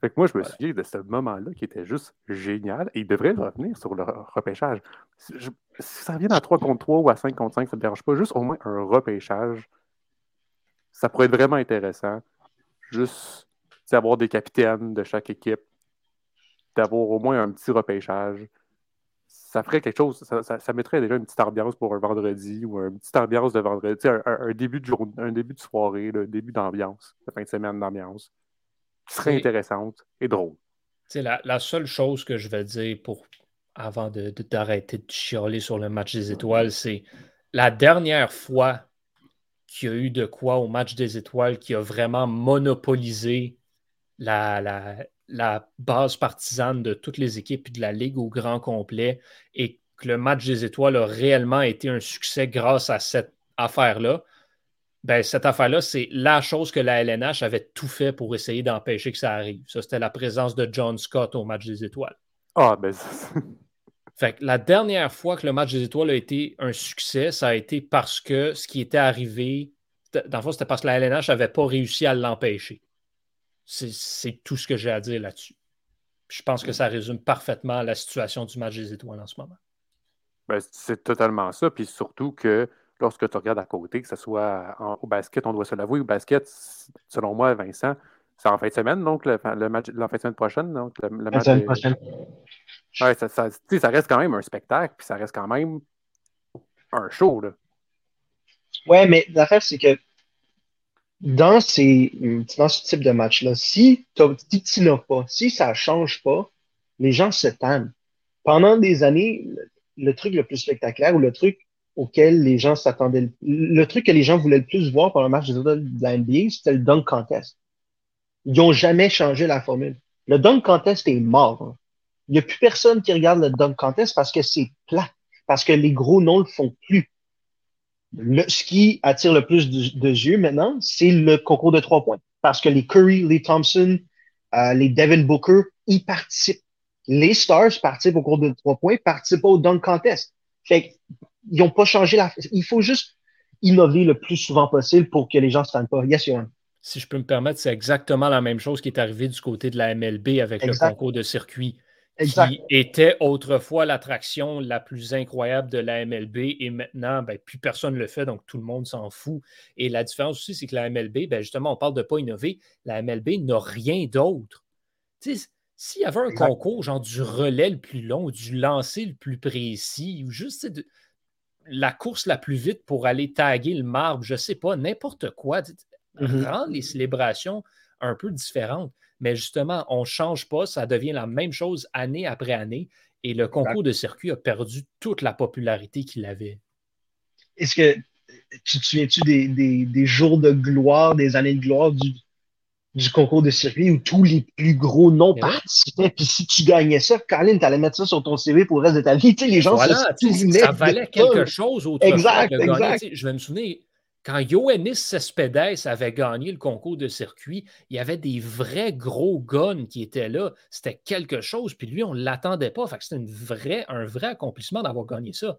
Fait que moi, je me souviens de ce moment-là qui était juste génial. Et il devrait revenir sur le repêchage. Si, ça revient à 3 contre 3 ou à 5 contre 5, ça ne dérange pas. Juste au moins un repêchage. Ça pourrait être vraiment intéressant. Juste avoir des capitaines de chaque équipe. D'avoir au moins un petit repêchage ça ferait quelque chose, ça, mettrait déjà une petite ambiance pour un vendredi ou une petite ambiance de vendredi, un, début de journée, un début de soirée, un début d'ambiance, de fin de semaine d'ambiance, qui serait intéressante et drôle. La, la seule chose que je vais dire pour avant d'arrêter de, de, chialer sur le match des étoiles, c'est la dernière fois qu'il y a eu de quoi au match des étoiles qui a vraiment monopolisé la, la, la base partisane de toutes les équipes de la Ligue au grand complet et que le match des étoiles a réellement été un succès grâce à cette affaire-là, ben, cette affaire-là, c'est la chose que la LNH avait tout fait pour essayer d'empêcher que ça arrive. Ça, c'était la présence de John Scott au match des étoiles. Ah, ben Fait que la dernière fois que le match des étoiles a été un succès, ça a été parce que ce qui était arrivé, dans le fond, c'était parce que la LNH n'avait pas réussi à l'empêcher. C'est tout ce que j'ai à dire là-dessus. Je pense que ça résume parfaitement la situation du match des étoiles en ce moment. Ben, c'est totalement ça. Puis surtout que lorsque tu regardes à côté, que ce soit au basket, on doit se l'avouer, au basket, selon moi, Vincent, c'est en fin de semaine, donc le, match, la fin de semaine prochaine. Donc le, match prochaine. Ouais, ça, ça, ça, reste quand même un spectacle, puis ça reste quand même un show. Là. Ouais, mais l'affaire, c'est que dans, ces, dans ce type de match-là, si, tu n'as pas, si ça ne change pas, les gens se tannent. Pendant des années, le, truc le plus spectaculaire ou le truc auquel les gens s'attendaient, le truc que les gens voulaient le plus voir pendant le match de la NBA, c'était le dunk contest. Ils n'ont jamais changé la formule. Le dunk contest est mort. Hein. Il n'y a plus personne qui regarde le dunk contest parce que c'est plat, parce que les gros noms le font plus. Le, ce qui attire le plus de, yeux maintenant, c'est le concours de trois points. Parce que les Curry, les Thompson, euh, les Devin Booker, ils participent. Les Stars participent au concours de trois points, participent au dunk contest. Fait ils n'ont pas changé la. Il faut juste innover le plus souvent possible pour que les gens ne se pas. Yes, Yohan si je peux me permettre, c'est exactement la même chose qui est arrivée du côté de la MLB avec le concours de circuit, qui était autrefois l'attraction la plus incroyable de la MLB et maintenant, ben, plus personne ne le fait, donc tout le monde s'en fout. Et la différence aussi, c'est que la MLB, ben, justement, on parle de pas innover, la MLB n'a rien d'autre. S'il y avait un concours, genre du relais le plus long, du lancer le plus précis, ou juste la course la plus vite pour aller taguer le marbre, je ne sais pas, n'importe quoi. Mhm. rendre les célébrations un peu différentes. Mais justement, on ne change pas, ça devient la même chose année après année. Et le concours de circuit a perdu toute la popularité qu'il avait. Est-ce que tu te souviens-tu des, jours de gloire, des années de gloire du, concours de circuit où tous les plus gros noms participaient? Puis si tu gagnais ça, Colin, tu allais mettre ça sur ton CV pour le reste de ta vie. les gens Ça valait quelque chose autrefois. Exact, exact. Je vais me souvenir, quand Yoannis Cespedes avait gagné le concours de circuit, il y avait des vrais gros guns qui étaient là. C'était quelque chose. Puis lui, on ne l'attendait pas. c'était un vrai accomplissement d'avoir gagné ça.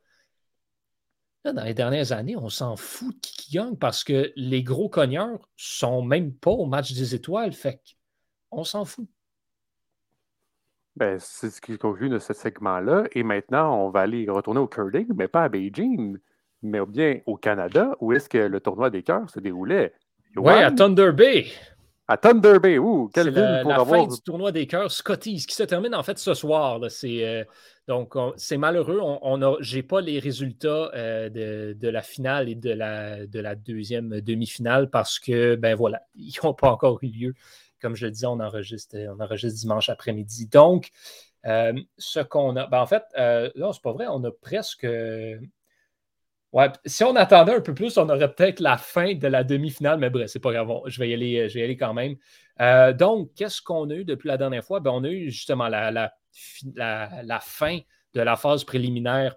dans les dernières années, on s'en fout de qui gagne parce que les gros cogneurs sont même pas au match des étoiles. Fait on s'en fout. Ben, c'est ce qui conclut de ce segment-là. Et maintenant, on va aller retourner au curling, mais pas à Beijing mais bien au Canada, où est-ce que le tournoi des cœurs se déroulait? Oui, à Thunder Bay. À Thunder Bay, ouh, quelle ville pour la avoir... fin du tournoi des cœurs Scotties, qui se termine en fait ce soir. C'est, euh, donc, c'est malheureux. On, on j'ai pas les résultats euh, de, la finale et de la, de la deuxième demi-finale parce que, ben voilà, ils n'ont pas encore eu lieu. Comme je le disais, on enregistre, on enregistre dimanche après-midi. Donc, euh, ce qu'on a, ben en fait, là, c'est pas vrai, on a presque Si on attendait un peu plus, on aurait peut-être la fin de la demi-finale, mais bref, c'est pas grave. Je vais y aller, je vais y aller quand même. Euh, donc, qu'est-ce qu'on a eu depuis la dernière fois? Ben, on a eu justement la, fin de la phase préliminaire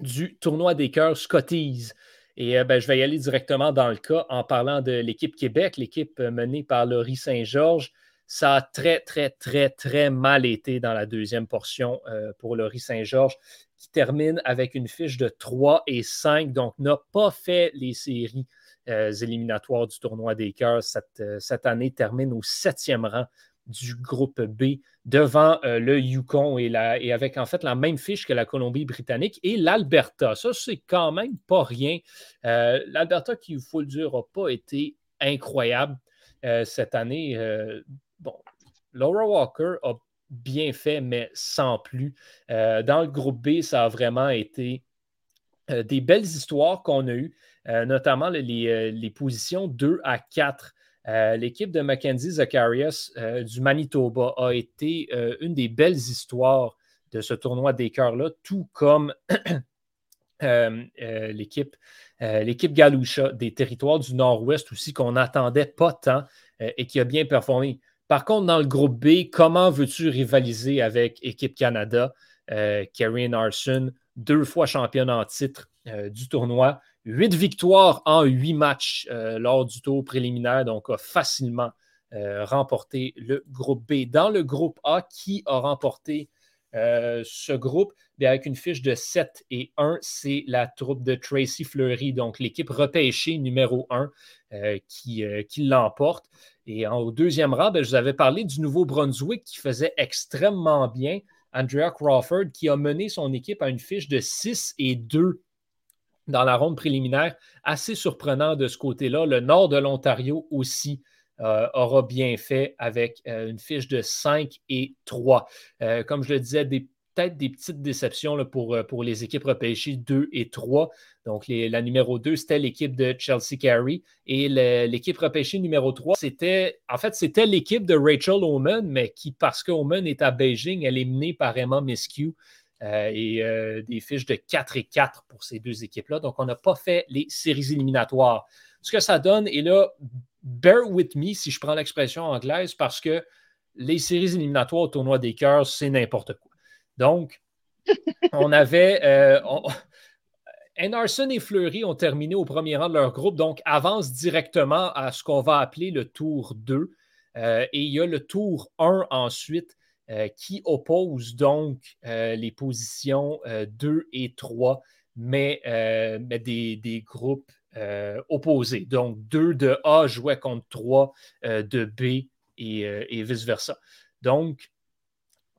du tournoi des cœurs Scotties. Et euh, ben, je vais y aller directement dans le cas en parlant de l'équipe Québec, l'équipe menée par Laurie Saint-Georges. Ça a très, très, très, très mal été dans la deuxième portion euh, pour Laurie Saint-Georges qui termine avec une fiche de 3 et 5, donc n'a pas fait les séries euh, éliminatoires du tournoi des cœurs. Cette, euh, cette, année termine au septième rang du groupe B devant euh, le Yukon et, la, et, avec en fait la même fiche que la Colombie-Britannique et l'Alberta. Ça, c'est quand même pas rien. L'Alberta, qui, il faut le dire, n'a pas été incroyable cette année. bon, Laura Walker a bien fait, mais sans plus. Euh, dans le groupe B, ça a vraiment été euh, des belles histoires qu'on a eues, euh, notamment les, positions 2 à 4. L'équipe de Mackenzie Zacharias du Manitoba a été une des belles histoires de ce tournoi des cœurs-là, tout comme l'équipe l'équipe des territoires du Nord-Ouest aussi, qu'on n'attendait pas tant et qui a bien performé. Par contre, dans le groupe B, comment veux-tu rivaliser avec Équipe Canada, euh, Carrie Arson, deux fois championne en titre euh, du tournoi, huit victoires en huit matchs euh, lors du tour préliminaire, donc a facilement remporté le groupe B. Dans le groupe A, qui a remporté ce groupe, avec une fiche de 7 et 1, c'est la troupe de Tracy Fleury, donc l'équipe repêchée numéro 1 qui, qui l'emporte. Et au deuxième rang, ben, je vous avais parlé du Nouveau-Brunswick qui faisait extrêmement bien. Andrea Crawford qui a mené son équipe à une fiche de 6 et 2 dans la ronde préliminaire. Assez surprenant de ce côté-là. Le nord de l'Ontario aussi euh, aura bien fait avec euh, une fiche de 5 et 3. Euh, comme je le disais, des peut-être des petites déceptions là, pour, euh, pour les équipes repêchées 2 et 3. Donc, la numéro 2, c'était l'équipe de Chelsea Carey. Et l'équipe repêchée numéro 3, c'était, en fait, c'était l'équipe de Rachel Oman, mais qui, parce que Oman est à Beijing, elle est menée par Emma Miskew. Euh, et euh, des fiches de 4 et 4 pour ces deux équipes-là. Donc, on n'a pas fait les séries éliminatoires. Ce que ça donne, et là, bear with me si je prends l'expression anglaise, parce que les séries éliminatoires au tournoi des cœurs, c'est n'importe quoi. Donc, on avait. Euh, et Fleury ont terminé au premier rang de leur groupe, donc avancent directement à ce qu'on va appeler le tour 2. Euh, et il y a le tour 1 ensuite euh, qui oppose donc euh, les positions 2 et 3, mais, des, groupes opposés. Donc 2 de A jouait contre 3 de B et, et vice-versa. Donc,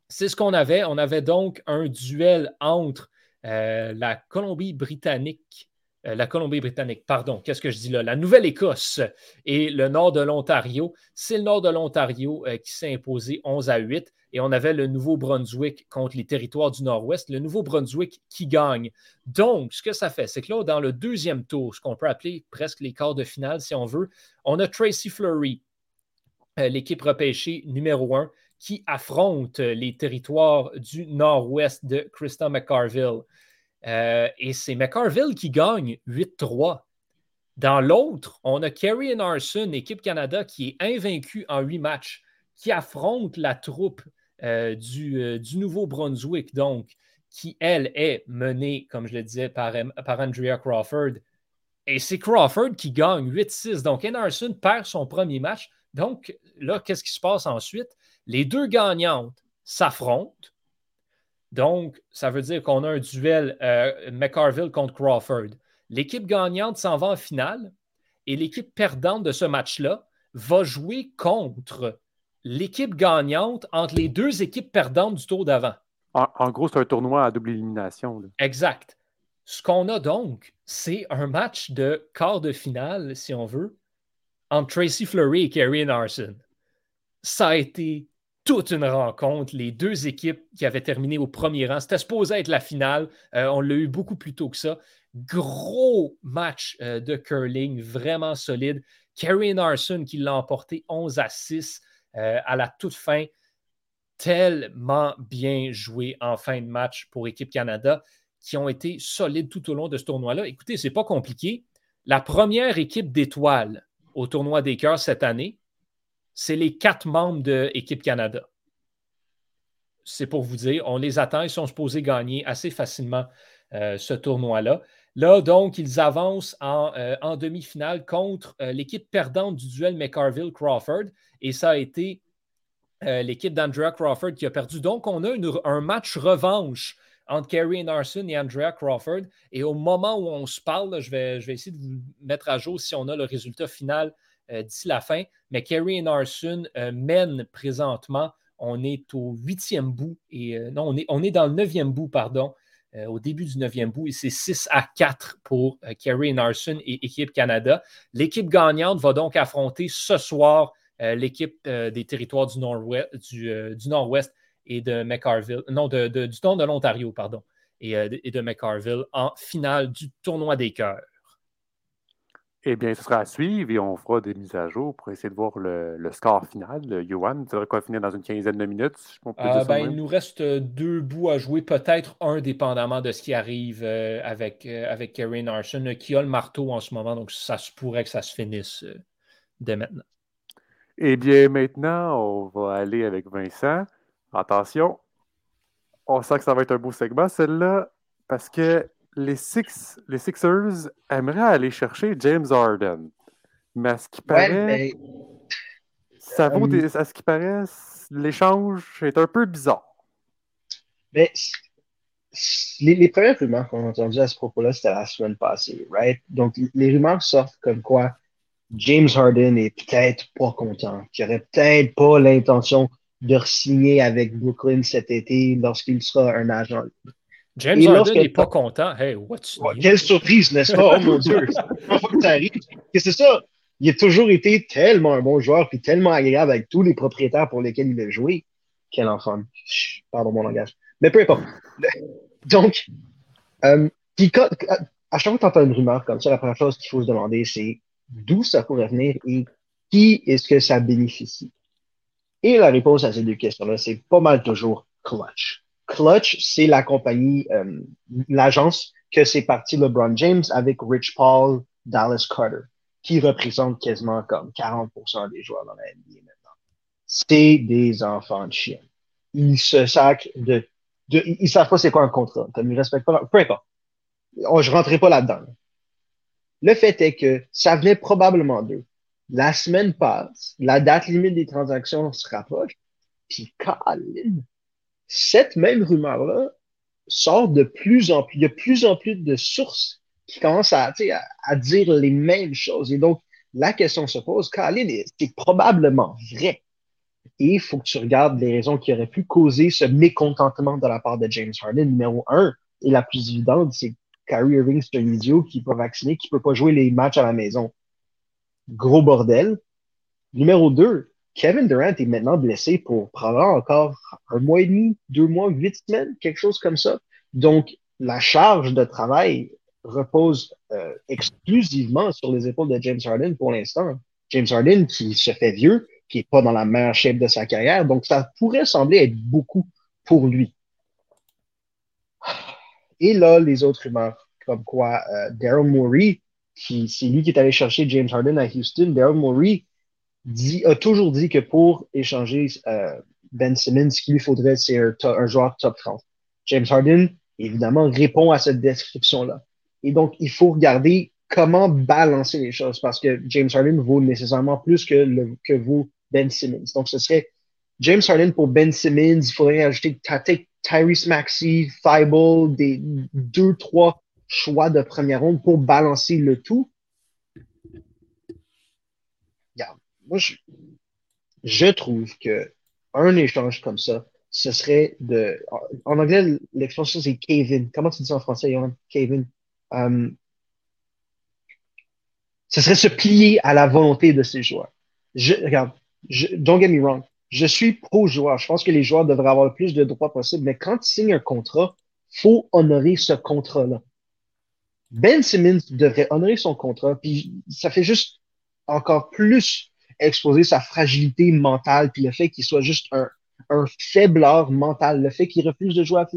c'est ce qu'on avait. On avait donc un duel entre euh, la Colombie-Britannique, euh, la Colombie-Britannique, pardon, qu'est-ce que je dis là? La Nouvelle-Écosse et le nord de l'Ontario. C'est le nord de l'Ontario euh, qui s'est imposé 11 à 8 et on avait le Nouveau-Brunswick contre les territoires du Nord-Ouest. Le Nouveau-Brunswick qui gagne. Donc, ce que ça fait, c'est que là, dans le deuxième tour, ce qu'on peut appeler presque les quarts de finale, si on veut, on a Tracy Fleury, l'équipe repêchée numéro 1, qui affronte les territoires du nord-ouest de Krista McCarville. Euh, et c'est McCarville qui gagne 8-3. Dans l'autre, on a Kerry Arson, équipe Canada, qui est invaincue en huit matchs, qui affronte la troupe euh, du, euh, du Nouveau-Brunswick, donc, qui, elle, est menée, comme je le disais, par, par Andrea Crawford. Et c'est Crawford qui gagne 8-6. Donc, Enarson perd son premier match. Donc, là, qu'est-ce qui se passe ensuite? Les deux gagnantes s'affrontent. Donc, ça veut dire qu'on a un duel euh, McCarville contre Crawford. L'équipe gagnante s'en va en finale et l'équipe perdante de ce match-là va jouer contre l'équipe gagnante entre les deux équipes perdantes du tour d'avant. En, gros, c'est un tournoi à double élimination. Exact. Ce qu'on a donc, c'est un match de quart de finale, si on veut, entre Tracy Fleury et Kerry Narson. Ça a été toute une rencontre. Les deux équipes qui avaient terminé au premier rang, c'était supposé être la finale. Euh, on l'a eu beaucoup plus tôt que ça. Gros match euh, de curling, vraiment solide. Kerry Narson qui l'a emporté 11 à 6 euh, à la toute fin. Tellement bien joué en fin de match pour Équipe Canada qui ont été solides tout au long de ce tournoi-là. Écoutez, c'est pas compliqué. La première équipe d'étoiles au tournoi des cœurs cette année, c'est les quatre membres de Équipe Canada. C'est pour vous dire, on les attend, ils sont supposés gagner assez facilement euh, ce tournoi-là. Là, donc, ils avancent en, euh, demi-finale contre euh, l'équipe perdante du duel McCarville-Crawford. Et ça a été l'équipe d'Andrea Crawford qui a perdu. Donc, on a un match revanche entre Kerry Narson et Andrea Crawford. Et au moment où on se parle, je, vais, essayer de vous mettre à jour si on a le résultat final d'ici la fin. Mais Kerry Narson euh, mène présentement. On est au huitième bout. Et, euh, non, on est, on est dans le neuvième bout, pardon, au début du neuvième bout. Et c'est 6 à 4 pour Kerry Narson et Équipe Canada. L'équipe gagnante va donc affronter ce soir l'équipe des territoires du Nord-Ouest et de McCarville, non, de, du nord de l'Ontario, pardon, et, et de McCarville en finale du tournoi des cœurs. Eh bien, ce sera à suivre et on fera des mises à jour pour essayer de voir le, score final. Johan, tu devrais quoi finir dans une quinzaine de minutes? Euh, ben, il nous reste euh, deux bouts à jouer, peut-être un dépendamment de ce qui arrive euh, avec, avec Kerry Narson, qui a le marteau en ce moment, donc ça se pourrait que ça se finisse dès maintenant. Eh bien, maintenant, on va aller avec Vincent. Attention, on sent que ça va être un beau segment, celle-là, parce que les, Six, les Sixers aimeraient aller chercher James Harden. Mais à ce qui paraît, ça vaut euh, à ce qui paraît, l'échange est un peu bizarre. Mais les, les premières rumeurs qu'on a entendues à ce propos-là, c'était la semaine passée, right? Donc, les rumeurs sortent comme quoi James Harden est peut-être pas content, qu'il aurait peut-être pas l'intention de signer avec Brooklyn cet été lorsqu'il sera un agent. James Harden n'est pas content. Hey, what's quelle surprise, n'est-ce pas? Oh mon Dieu! que ça arrive. c'est ça? Il a toujours été tellement un bon joueur puis tellement agréable avec tous les propriétaires pour lesquels il a joué. Quel enfant. Pardon mon langage. Mais peu importe. Donc, euh, à chaque fois que tu entends une rumeur comme ça, la première chose qu'il faut se demander, c'est d'où ça pourrait venir et qui est-ce que ça bénéficie? Et la réponse à ces deux questions-là, c'est pas mal toujours Clutch. Clutch, c'est la compagnie, euh, l'agence que c'est parti LeBron James avec Rich Paul, Dallas Carter, qui représente quasiment comme 40% des joueurs dans la NBA maintenant. C'est des enfants de chiens. Ils se sacrent de, de ils savent pas c'est quoi un contrat. Comme ils respectent pas, peu importe. Oh, je rentrerai pas là-dedans. Le fait est que ça venait probablement d'eux. La semaine passe, la date limite des transactions se rapproche, puis Colin, cette même rumeur-là sort de plus en plus. Il y a plus en plus de sources qui commencent à, dire les mêmes choses. Et donc, la question se pose, Colin, c'est probablement vrai? Et il faut que tu regardes les raisons qui auraient pu causer ce mécontentement de la part de James Harden. Numéro un, et la plus évidente, c'est Kyrie Irving, c'est un idiot qui n'est pas vacciné, qui ne peut pas jouer les matchs à la maison. Gros bordel. Numéro 2, Kevin Durant est maintenant blessé pour probablement encore un mois et demi, deux mois, huit semaines, quelque chose comme ça. Donc, la charge de travail repose euh, exclusivement sur les épaules de James Harden pour l'instant. James Harden qui se fait vieux, qui n'est pas dans la meilleure shape de sa carrière, donc ça pourrait sembler être beaucoup pour lui. Et là, les autres rumeurs, comme quoi euh, Daryl Morey, qui c'est lui qui est allé chercher James Harden à Houston, Daryl Morey dit, a toujours dit que pour échanger euh, Ben Simmons, ce qu'il lui faudrait, c'est un, joueur top 30. James Harden, évidemment, répond à cette description-là. Et donc, il faut regarder comment balancer les choses parce que James Harden vaut nécessairement plus que, le, que vaut Ben Simmons. Donc, ce serait James Harden pour Ben Simmons, il faudrait ajouter Tyrese Maxey, Thibault, des deux, trois choix de première ronde pour balancer le tout. Moi, je, trouve que un échange comme ça, ce serait de. En anglais, l'expression c'est Kevin. Comment tu dis en français, Johan? Kevin. Um, ce serait se plier à la volonté de ces joueurs. Je, regarde, je, don't get me wrong. Je suis pro-joueur. Je pense que les joueurs devraient avoir le plus de droits possible, mais quand ils signent un contrat, faut honorer ce contrat-là. Ben Simmons devrait honorer son contrat, puis ça fait juste encore plus exposer sa fragilité mentale, puis le fait qu'il soit juste un, un faibleur mental, le fait qu'il refuse de jouer à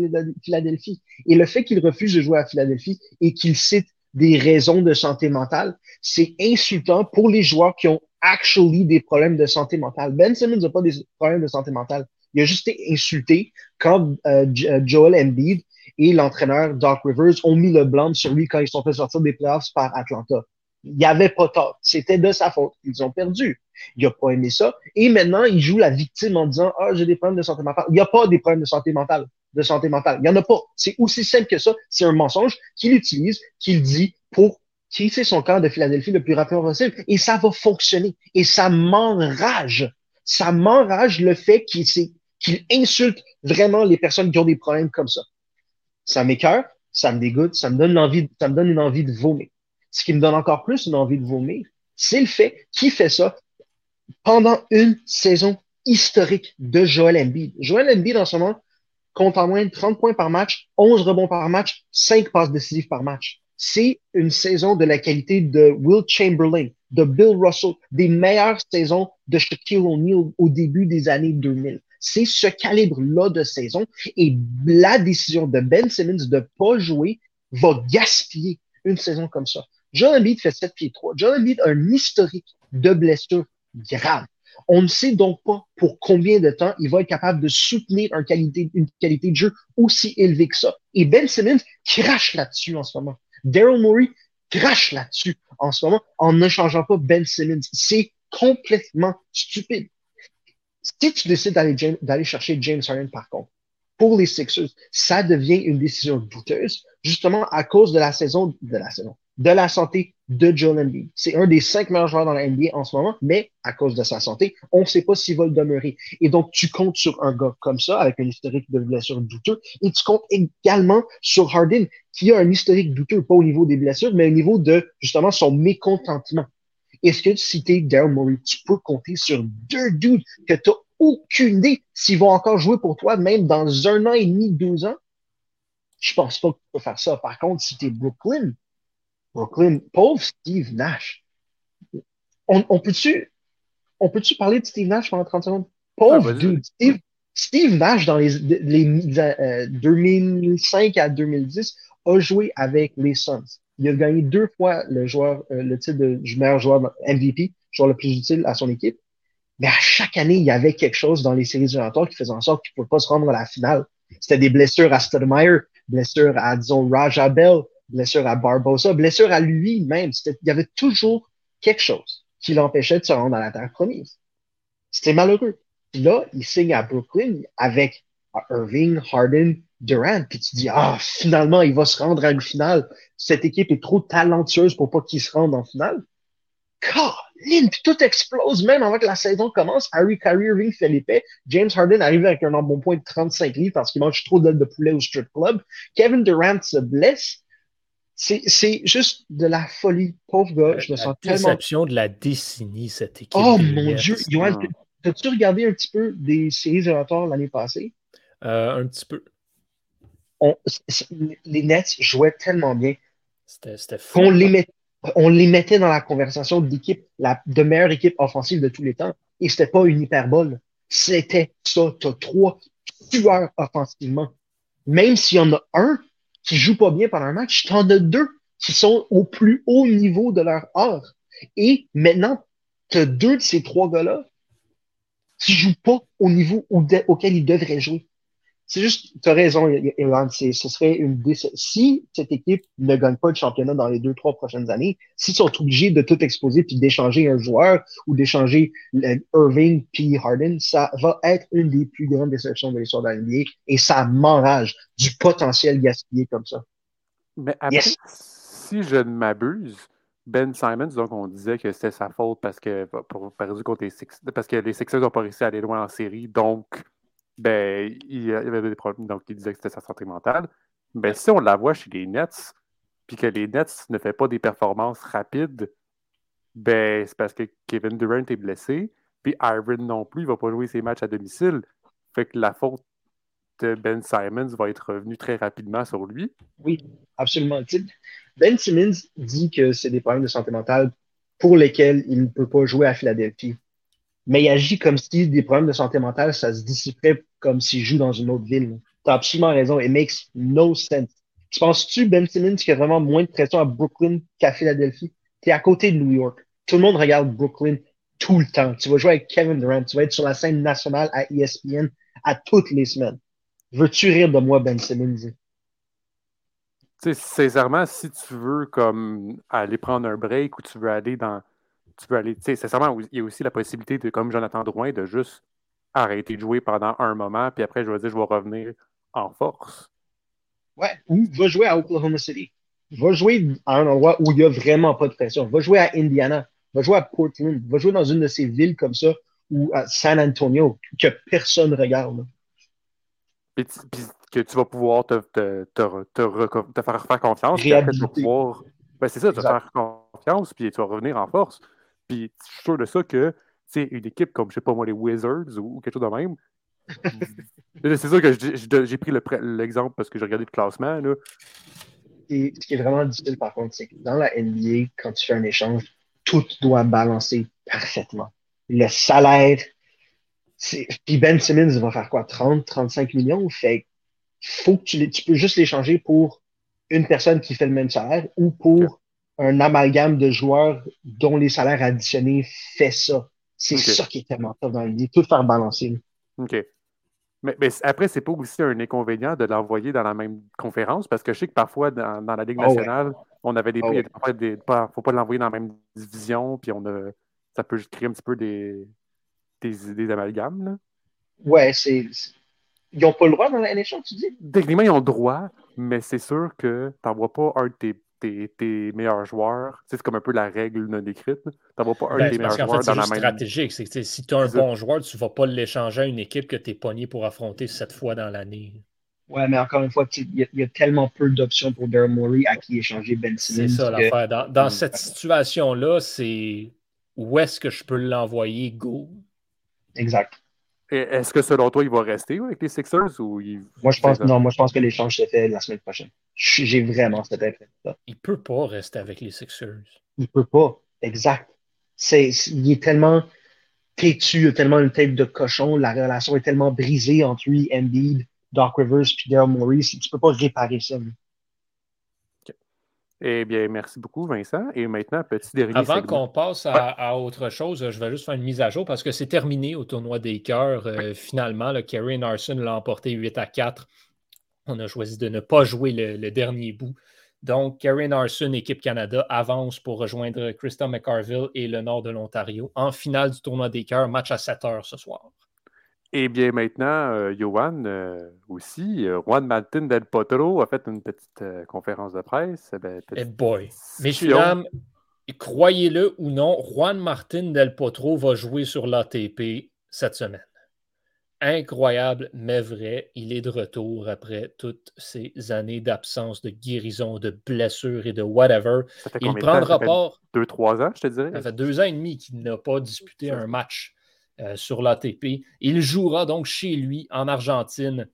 Philadelphie, et le fait qu'il refuse de jouer à Philadelphie et qu'il cite des raisons de santé mentale, c'est insultant pour les joueurs qui ont actually des problèmes de santé mentale. Ben Simmons n'a pas des problèmes de santé mentale. Il a juste été insulté quand euh, euh, Joel Embiid et l'entraîneur Doc Rivers ont mis le blanc sur lui quand ils sont fait sortir des playoffs par Atlanta. Il n'y avait pas tort. C'était de sa faute. Ils ont perdu. Il n'a pas aimé ça. Et maintenant, il joue la victime en disant Ah, j'ai des problèmes de santé mentale. Il n'y a pas des problèmes de santé mentale. De santé mentale. Il n'y en a pas. C'est aussi simple que ça. C'est un mensonge qu'il utilise, qu'il dit pour quitter son camp de Philadelphie le plus rapidement possible. Et ça va fonctionner. Et ça m'enrage. Ça m'enrage le fait qu'il qu'il insulte vraiment les personnes qui ont des problèmes comme ça. Ça m'écœure, ça me dégoûte, ça me donne l'envie, ça me donne une envie de vomir. Ce qui me donne encore plus une envie de vomir, c'est le fait qu'il fait ça pendant une saison historique de Joel Embiid. Joel Embiid, en ce moment, compte en de 30 points par match, 11 rebonds par match, 5 passes décisives par match. C'est une saison de la qualité de Will Chamberlain, de Bill Russell, des meilleures saisons de Shaquille O'Neal au début des années 2000. C'est ce calibre-là de saison et la décision de Ben Simmons de pas jouer va gaspiller une saison comme ça. Joel Embiid fait 7 pieds 3. Joel Embiid a un historique de blessures grave. On ne sait donc pas pour combien de temps il va être capable de soutenir une qualité, une qualité de jeu aussi élevée que ça. Et Ben Simmons crache là-dessus en ce moment. Daryl Morey crache là-dessus en ce moment en ne changeant pas Ben Simmons. C'est complètement stupide. Si tu décides d'aller chercher James Harden, par contre, pour les Sixers, ça devient une décision douteuse, justement à cause de la saison, de la saison, de la santé de Joel Embiid. C'est un des cinq meilleurs joueurs dans la NBA en ce moment, mais à cause de sa santé, on ne sait pas s'il va le demeurer. Et donc, tu comptes sur un gars comme ça, avec un historique de blessures douteux, et tu comptes également sur Harden, qui a un historique douteux, pas au niveau des blessures, mais au niveau de, justement, son mécontentement. Est-ce que si t'es Daryl Morey, tu peux compter sur deux dudes que tu aucune idée s'ils vont encore jouer pour toi, même dans un an et demi, deux ans? Je pense pas que tu peux faire ça. Par contre, si t'es Brooklyn, Brooklyn, pauvre Steve Nash. On, peut-tu on peut-tu parler de Steve Nash pendant 30 secondes? Pauvre dude. Steve, Nash, dans les, les 2005 euh, à 2010, a joué avec les Suns. Il a gagné deux fois le joueur, euh, le titre de meilleur joueur MVP, joueur le plus utile à son équipe. Mais à chaque année, il y avait quelque chose dans les séries éliminatoires qui faisait en sorte qu'il ne pouvait pas se rendre à la finale. C'était des blessures à Stoudemire, blessures à, disons, Raja Bell, blessure à Barbosa, blessure à lui-même. Il y avait toujours quelque chose qui l'empêchait de se rendre à la terre promise. C'était malheureux. là, il signe à Brooklyn avec Irving, Harden, Durant, puis tu dis, ah, finalement, il va se rendre à une finale. Cette équipe est trop talentueuse pour pas qu'il se rende en finale. Colin, puis tout explose même avant que la saison commence. Harry Carey, Irving Felipe, James Harden arrive avec un bon point de 35 livres parce qu'il mange trop d'ailes de poulet au strip club. Kevin Durant se blesse. C'est juste de la folie. Pauvre gars, je me sens tellement. de la décennie, cette équipe. Oh mon Dieu, Johan, as-tu regardé un petit peu des séries éliminatoires l'année passée? Euh, un petit peu. les Nets jouaient tellement bien. C'était fou. On les, met, on les mettait dans la conversation d'équipe, la de meilleure équipe offensive de tous les temps. Et c'était pas une hyperbole. C'était ça. Tu as trois tueurs offensivement. Même s'il y en a un qui joue pas bien pendant un match, tu en as deux qui sont au plus haut niveau de leur art. Et maintenant, tu as deux de ces trois gars-là qui jouent pas au niveau auquel ils devraient jouer. C'est juste, tu as raison, Ilan, ce serait une Si cette équipe ne gagne pas le championnat dans les deux, trois prochaines années, s'ils sont obligés de tout exposer puis d'échanger un joueur ou d'échanger Irving puis Harden, ça va être une des plus grandes déceptions de l'histoire de la NBA et ça m'enrage du potentiel gaspillé comme ça. Mais après, si je ne m'abuse, Ben Simons, donc on disait que c'était sa faute parce que pour perdu contre les parce que les Sixers n'ont pas réussi à aller loin en série, donc ben, il y avait des problèmes, donc il disait que c'était sa santé mentale. Ben, si on la voit chez les Nets, puis que les Nets ne fait pas des performances rapides, ben, c'est parce que Kevin Durant est blessé, puis Iron non plus, il ne va pas jouer ses matchs à domicile. Fait que la faute de Ben Simons va être revenue très rapidement sur lui. Oui, absolument. Ben Simmons dit que c'est des problèmes de santé mentale pour lesquels il ne peut pas jouer à Philadelphie mais il agit comme si des problèmes de santé mentale, ça se dissiperait comme s'il joue dans une autre ville. Tu as absolument raison. It makes no sense. Tu penses-tu, Ben Simmons, qu'il y a vraiment moins de pression à Brooklyn qu'à Philadelphie? Tu es à côté de New York. Tout le monde regarde Brooklyn tout le temps. Tu vas jouer avec Kevin Durant. Tu vas être sur la scène nationale à ESPN à toutes les semaines. Veux-tu rire de moi, Ben Simmons? Tu sais, sincèrement, si tu veux comme aller prendre un break ou tu veux aller dans tu peux aller, tu sais, il y a aussi la possibilité de, comme Jonathan Drouin, de juste arrêter de jouer pendant un moment, puis après, je vais dire, je vais revenir en force. Ouais, ou va jouer à Oklahoma City. Va jouer à un endroit où il n'y a vraiment pas de pression. Va jouer à Indiana. Va jouer à Portland. Va jouer dans une de ces villes comme ça, ou à San Antonio, que personne regarde. Puis, que tu vas pouvoir te, te, te, te faire faire confiance. Puis après, tu vas pouvoir. Ben, c'est ça, tu vas faire confiance, puis tu vas revenir en force. Puis je suis sûr de ça que c'est une équipe comme, je sais pas moi, les Wizards ou, quelque chose de même. c'est sûr que j'ai pris l'exemple parce que j'ai regardé le classement. Là. Et ce qui est vraiment difficile par contre, c'est que dans la NBA, quand tu fais un échange, tout doit balancer parfaitement. Le salaire, puis Ben Simmons va faire quoi, 30, 35 millions? Fait faut que tu, tu peux juste l'échanger pour une personne qui fait le même salaire ou pour un amalgame de joueurs dont les salaires additionnés fait ça. C'est ça qui est tellement top dans l'idée, tout faire balancer. OK. Mais, mais après, c'est pas aussi un inconvénient de l'envoyer dans la même conférence, parce que je sais que parfois, dans, la Ligue ah nationale, on avait des. Il oh ne faut pas l'envoyer dans la même division, puis on a, ça peut créer un petit peu des, des, des amalgames. Là. Ouais, c'est. ils n'ont pas le droit dans la NHL, tu dis? Techniquement, ils ont le droit, mais c'est sûr que tu n'envoies pas un de tes, meilleurs joueurs. c'est comme un peu la règle non écrite. Tu n'envoies pas un ben, de tes meilleurs joueurs dans la même. stratégique. C'est si tu as un bon joueur, tu ne vas pas l'échanger à une équipe que tu es pogné pour affronter sept fois dans l'année. Ouais, mais encore une fois, il y, a tellement peu d'options pour Daryl Morey à qui échanger Ben Simmons. C'est ça l'affaire. Dans, mm. cette situation-là, c'est où est-ce que je peux l'envoyer go? Exact. Est-ce que selon toi, il va rester avec les Sixers ou il... Moi, je pense non, moi je pense que l'échange se fait la semaine prochaine. J'ai vraiment cette impression. Il peut pas rester avec les Sixers. Il peut pas. Exact. C'est, il est tellement têtu, il a tellement une tête de cochon, la relation est tellement brisée entre lui, Embiid, Doc Rivers puis Daryl Morey, tu peux pas réparer ça. Eh bien, merci beaucoup, Vincent. Et maintenant, petit dernier. Avant qu'on passe à, autre chose, je vais juste faire une mise à jour parce que c'est terminé au tournoi des cœurs. Euh, finalement, le Kerry Narson l'a emporté 8 à 4. On a choisi de ne pas jouer le, dernier bout. Donc, Kerry Narson, équipe Canada, avance pour rejoindre Krista McCarville et le nord de l'Ontario en finale du tournoi des cœurs, match à 7 heures ce soir. Eh bien, maintenant, euh, Johan euh, aussi, euh, Juan Martin Del Potro a fait une petite conférence de presse. Ben, eh boy. Messieurs, dames, croyez-le ou non, Juan Martin Del Potro va jouer sur l'ATP cette semaine. Incroyable, mais vrai. Il est de retour après toutes ces années d'absence, de guérison, de blessures et de whatever. Il prendra part. Deux, trois ans, je te dirais. Ça fait deux ans et demi qu'il n'a pas disputé un match euh, sur l'ATP. Il jouera donc chez lui en Argentine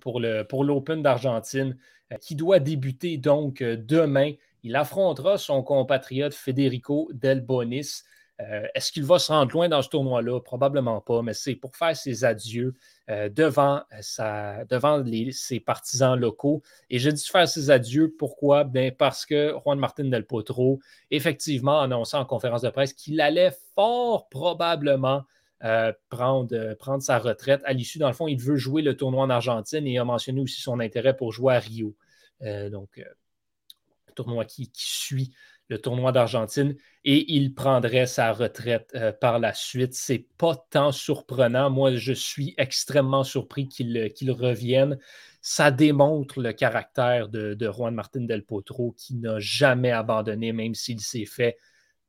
pour l'Open pour d'Argentine euh, qui doit débuter donc euh, demain. Il affrontera son compatriote Federico Del Bonis. Est-ce qu'il va se rendre loin dans ce tournoi-là? Probablement pas, mais c'est pour faire ses adieux devant, sa, devant ses partisans locaux. Et je dis faire ses adieux, pourquoi? Bien parce que Juan Martin Del Potro, effectivement, annonçant en conférence de presse qu'il allait fort probablement euh, prendre, euh, prendre sa retraite. À l'issue, dans le fond, il veut jouer le tournoi en Argentine et a mentionné aussi son intérêt pour jouer à Rio. Euh, donc, tournoi qui, suit le tournoi d'Argentine et il prendrait sa retraite par la suite. C'est pas tant surprenant. Moi, je suis extrêmement surpris qu'il revienne. Ça démontre le caractère de, de Juan Martin Del Potro qui n'a jamais abandonné, même s'il s'est fait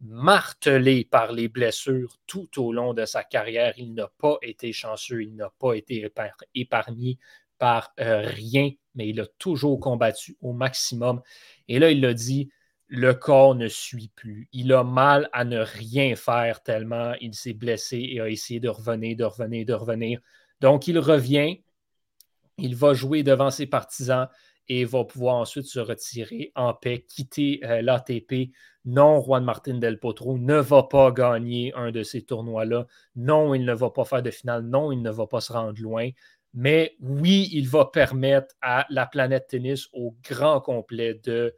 martelé par les blessures tout au long de sa carrière. Il n'a pas été chanceux, il n'a pas été épargné par euh, rien, mais il a toujours combattu au maximum. Et là, il l'a dit, le corps ne suit plus. Il a mal à ne rien faire tellement il s'est blessé et a essayé de revenir, de revenir, de revenir. Donc, il revient, il va jouer devant ses partisans et va pouvoir ensuite se retirer en paix, quitter euh, l'ATP. Non, Juan Martin Del Potro ne va pas gagner un de ces tournois-là. Non, il ne va pas faire de finale. Non, il ne va pas se rendre loin. Mais oui, il va permettre à la planète tennis au grand complet de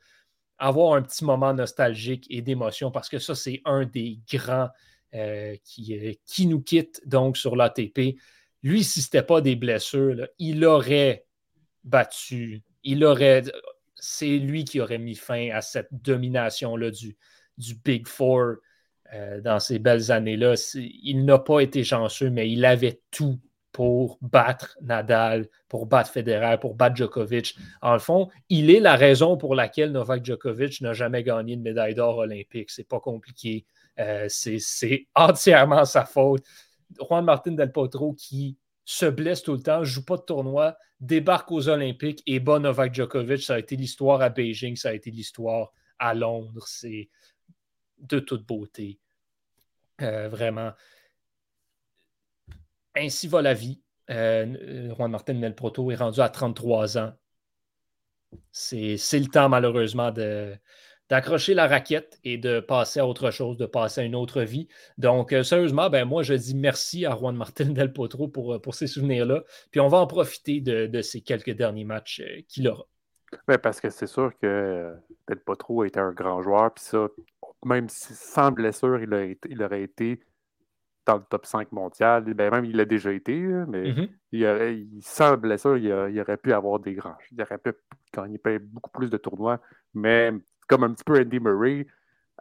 avoir un petit moment nostalgique et d'émotion parce que ça, c'est un des grands euh, qui, euh, qui nous quitte donc sur l'ATP. Lui, si ce n'était pas des blessures, il aurait battu il aurait. C'est lui qui aurait mis fin à cette domination-là du, du Big Four euh, dans ces belles années-là. Il n'a pas été chanceux, mais il avait tout pour battre Nadal, pour battre Federer, pour battre Djokovic. En le fond, il est la raison pour laquelle Novak Djokovic n'a jamais gagné de médaille d'or olympique. C'est pas compliqué. Euh, c'est entièrement sa faute. Juan Martin Del Potro qui se blesse tout le temps, joue pas de tournoi, débarque aux Olympiques et bat Novak Djokovic. Ça a été l'histoire à Beijing, ça a été l'histoire à Londres. C'est de toute beauté. Euh, vraiment. Ainsi va la vie. Euh, Juan Martin Del Proto est rendu à 33 ans. C'est le temps, malheureusement, de, d'accrocher la raquette et de passer à autre chose, de passer à une autre vie. Donc, euh, sérieusement, ben, moi, je dis merci à Juan Martin Del Potro pour, euh, pour ces souvenirs-là. Puis on va en profiter de, ces quelques derniers matchs euh, qu'il aura. Oui, parce que c'est sûr que Del Potro était un grand joueur. Puis ça, même sans blessure, il, il aurait été dans le top 5 mondial. Ben, même il l'a déjà été, mais mm-hmm. il sans blessure, il, aurait pu avoir des grands. Il aurait pu gagner beaucoup plus de tournois. Mais comme un petit peu Andy Murray,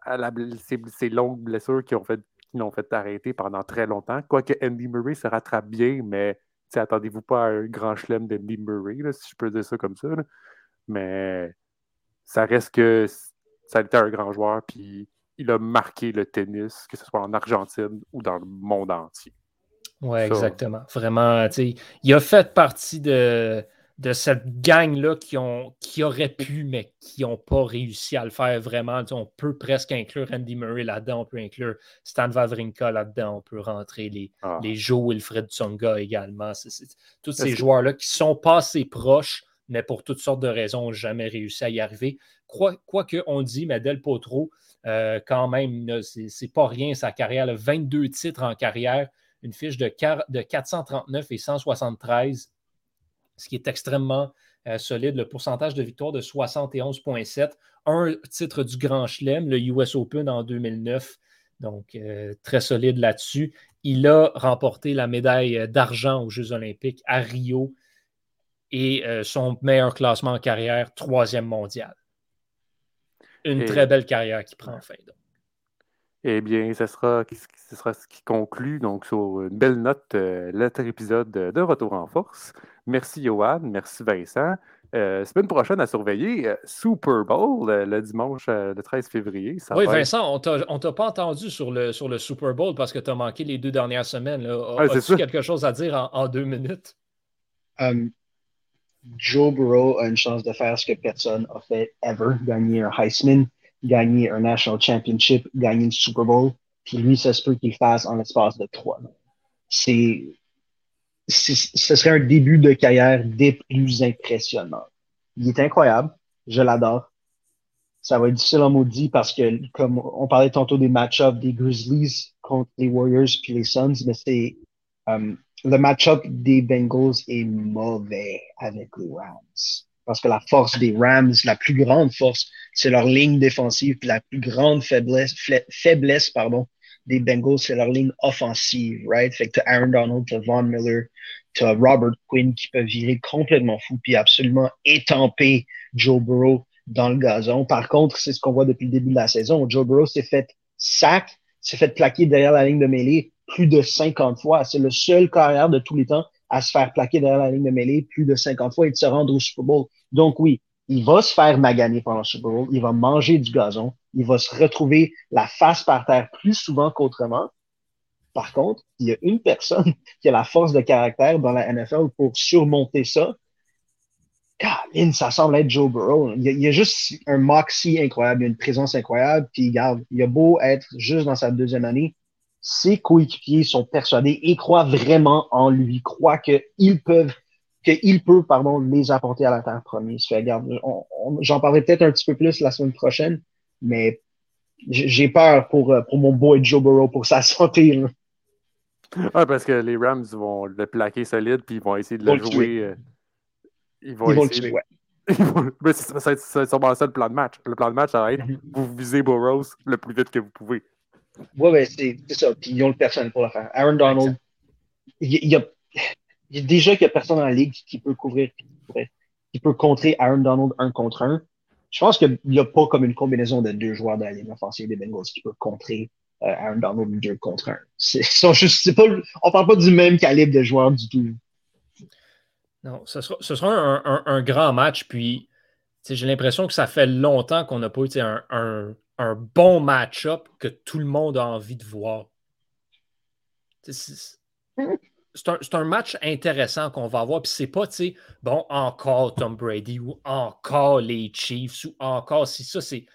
à la, ces, longues blessures qui ont fait l'ont fait arrêter pendant très longtemps. Quoique Andy Murray se rattrape bien, mais attendez-vous pas à un grand chelem d'Andy Murray, si je peux dire ça comme ça. Mais ça reste que ça a été un grand joueur, puis il a marqué le tennis, que ce soit en Argentine ou dans le monde entier. Oui, exactement. Vraiment, il a fait partie de, de cette gang-là qui, ont, qui aurait pu, mais qui n'ont pas réussi à le faire vraiment. on peut presque inclure Andy Murray là-dedans, on peut inclure Stan Wawrinka là-dedans, on peut rentrer les, ah. les Joe Wilfred Tsonga également. tous ces joueurs-là qui sont pas assez proches, mais pour toutes sortes de raisons, n'ont jamais réussi à y arriver. Quoi, quoi on dit, mais Del Potro, euh, quand même, c'est pas rien sa carrière. 22 titres en carrière, une fiche de, de 439 et 173 ce qui est extrêmement euh, solide. Le pourcentage de victoire de 71,7. Un titre du Grand Chelem, le US Open en 2009. Donc, euh, très solide là-dessus. Il a remporté la médaille d'argent aux Jeux olympiques à Rio et euh, son meilleur classement en carrière, troisième mondial. Une très belle carrière qui prend fin. Eh bien, ce sera, ce sera ce qui conclut donc sur une belle note l'autre épisode de Retour en force. Merci Johan, merci Vincent. Euh, semaine prochaine à surveiller, euh, Super Bowl euh, le dimanche le 13 février. oui, Vincent, on ne t'a pas entendu sur le, sur le Super Bowl parce que tu as manqué les deux dernières semaines. As-tu quelque chose à dire en, deux minutes? Um, Joe Burrow a une chance de faire ce que personne n'a fait ever, gagner un Heisman, gagner un National Championship, gagner une Super Bowl. Puis lui, ça se peut qu'il fasse en l'espace de trois. C'est ce serait un début de carrière des plus impressionnants. Il est incroyable. Je l'adore. Ça va être difficile en maudit parce que, comme on parlait tantôt des match-ups des Grizzlies contre les Warriors puis les Suns, mais c'est euh, le match-up des Bengals est mauvais avec les Rams. Parce que la force des Rams, la plus grande force, c'est leur ligne défensive, puis la plus grande faiblesse, faiblesse pardon, des Bengals, c'est leur ligne offensive, right? Fait que t'as Aaron Donald, t'as Von Miller, t'as Robert Quinn qui peut virer complètement fou puis absolument étamper Joe Burrow dans le gazon. Par contre, c'est ce qu'on voit depuis le début de la saison. Joe Burrow s'est fait sac, s'est fait plaquer derrière la ligne de mêlée plus de 50 fois. C'est le seul carrière de tous les temps à se faire plaquer derrière la ligne de mêlée plus de 50 fois et de se rendre au Super Bowl. Donc oui, il va se faire maganer pendant le Super Bowl, il va manger du gazon, il va se retrouver la face par terre plus souvent qu'autrement. Par contre, il y a une personne qui a la force de caractère dans la NFL pour surmonter ça. Caroline, ça semble être Joe Burrow. Il y a, juste un moxie incroyable, une présence incroyable. Puis, garde, il a beau être juste dans sa deuxième année, ses coéquipiers sont persuadés et croient vraiment en lui, croient qu'ils peuvent qu'il peut, pardon, les apporter à la terre promise. j'en parlerai peut-être un petit peu plus la semaine prochaine, mais j'ai peur pour, euh, pour mon boy Joe Burrow, pour sa santé. Ah, parce que les Rams vont le plaquer solide, puis ils vont essayer de le, jouer. Euh, ils vont, le tuer, ouais. mais ça va être sûrement ça le plan de match. Le plan de match, ça va être mm-hmm. vous visez Burrows le plus vite que vous pouvez. Ouais, ouais, c'est ça. Puis ils ont le personnel pour le faire. Aaron Donald, il, y a, il y a déjà qu'il n'y a personne dans la ligue qui peut couvrir, qui peut contrer Aaron Donald un contre un je pense qu'il n'y a pas comme une combinaison de deux joueurs de la ligne offensive des Bengals qui peut contrer euh, Aaron Donald deux contre un. Sont juste, pas, on parle pas du même calibre de joueurs du tout. Non, ce sera, un, grand match. Puis, j'ai l'impression que ça fait longtemps qu'on n'a pas eu un, un, bon match-up que tout le monde a envie de voir c'est un, match intéressant qu'on va avoir. Puis c'est pas, tu sais, bon, encore Tom Brady ou encore les Chiefs ou encore si ça, c'est,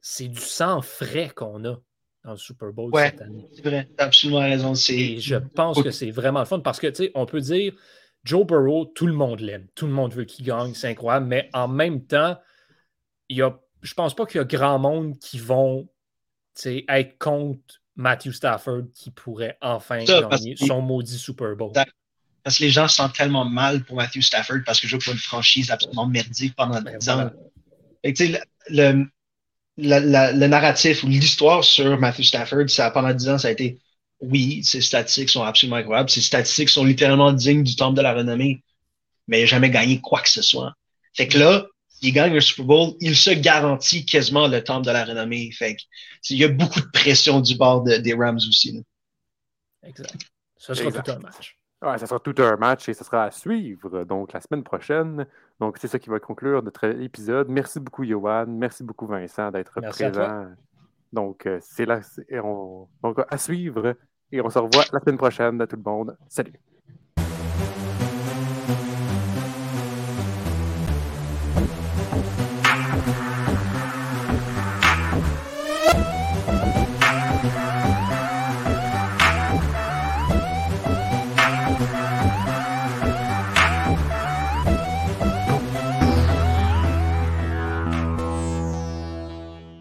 c'est du sang frais qu'on a dans le Super Bowl cette année. C'est vrai, t'as absolument raison. Et je pense que c'est vraiment le fun parce que, tu sais, on peut dire Joe Burrow, tout le monde l'aime. Tout le monde veut qu'il gagne, c'est incroyable. Mais en même temps, il y a, je pense pas qu'il y a grand monde qui vont être contre Matthew Stafford qui pourrait enfin gagner son maudit Super Bowl. Parce que les gens se sentent tellement mal pour Matthew Stafford parce que je joue pour une franchise absolument merdique pendant 10 ben ans. le, le, narratif ou l'histoire sur Matthew Stafford, ça, pendant 10 ans, ça a été oui, ses statistiques sont absolument incroyables. Ses statistiques sont littéralement dignes du temple de la renommée, mais il n'a jamais gagné quoi que ce soit. Fait que là, il gagne le Super Bowl, il se garantit quasiment le temple de la renommée. Fait que, il y a beaucoup de pression du bord des Rams aussi. Exact. Ce sera tout un match. Ouais, ça sera tout un match et ça sera à suivre donc la semaine prochaine. Donc, c'est ça qui va conclure notre épisode. Merci beaucoup, Johan. Merci beaucoup, Vincent, d'être présent. Donc, euh, c'est là. On... Donc, à suivre et on se revoit la semaine prochaine, à tout le monde. Salut!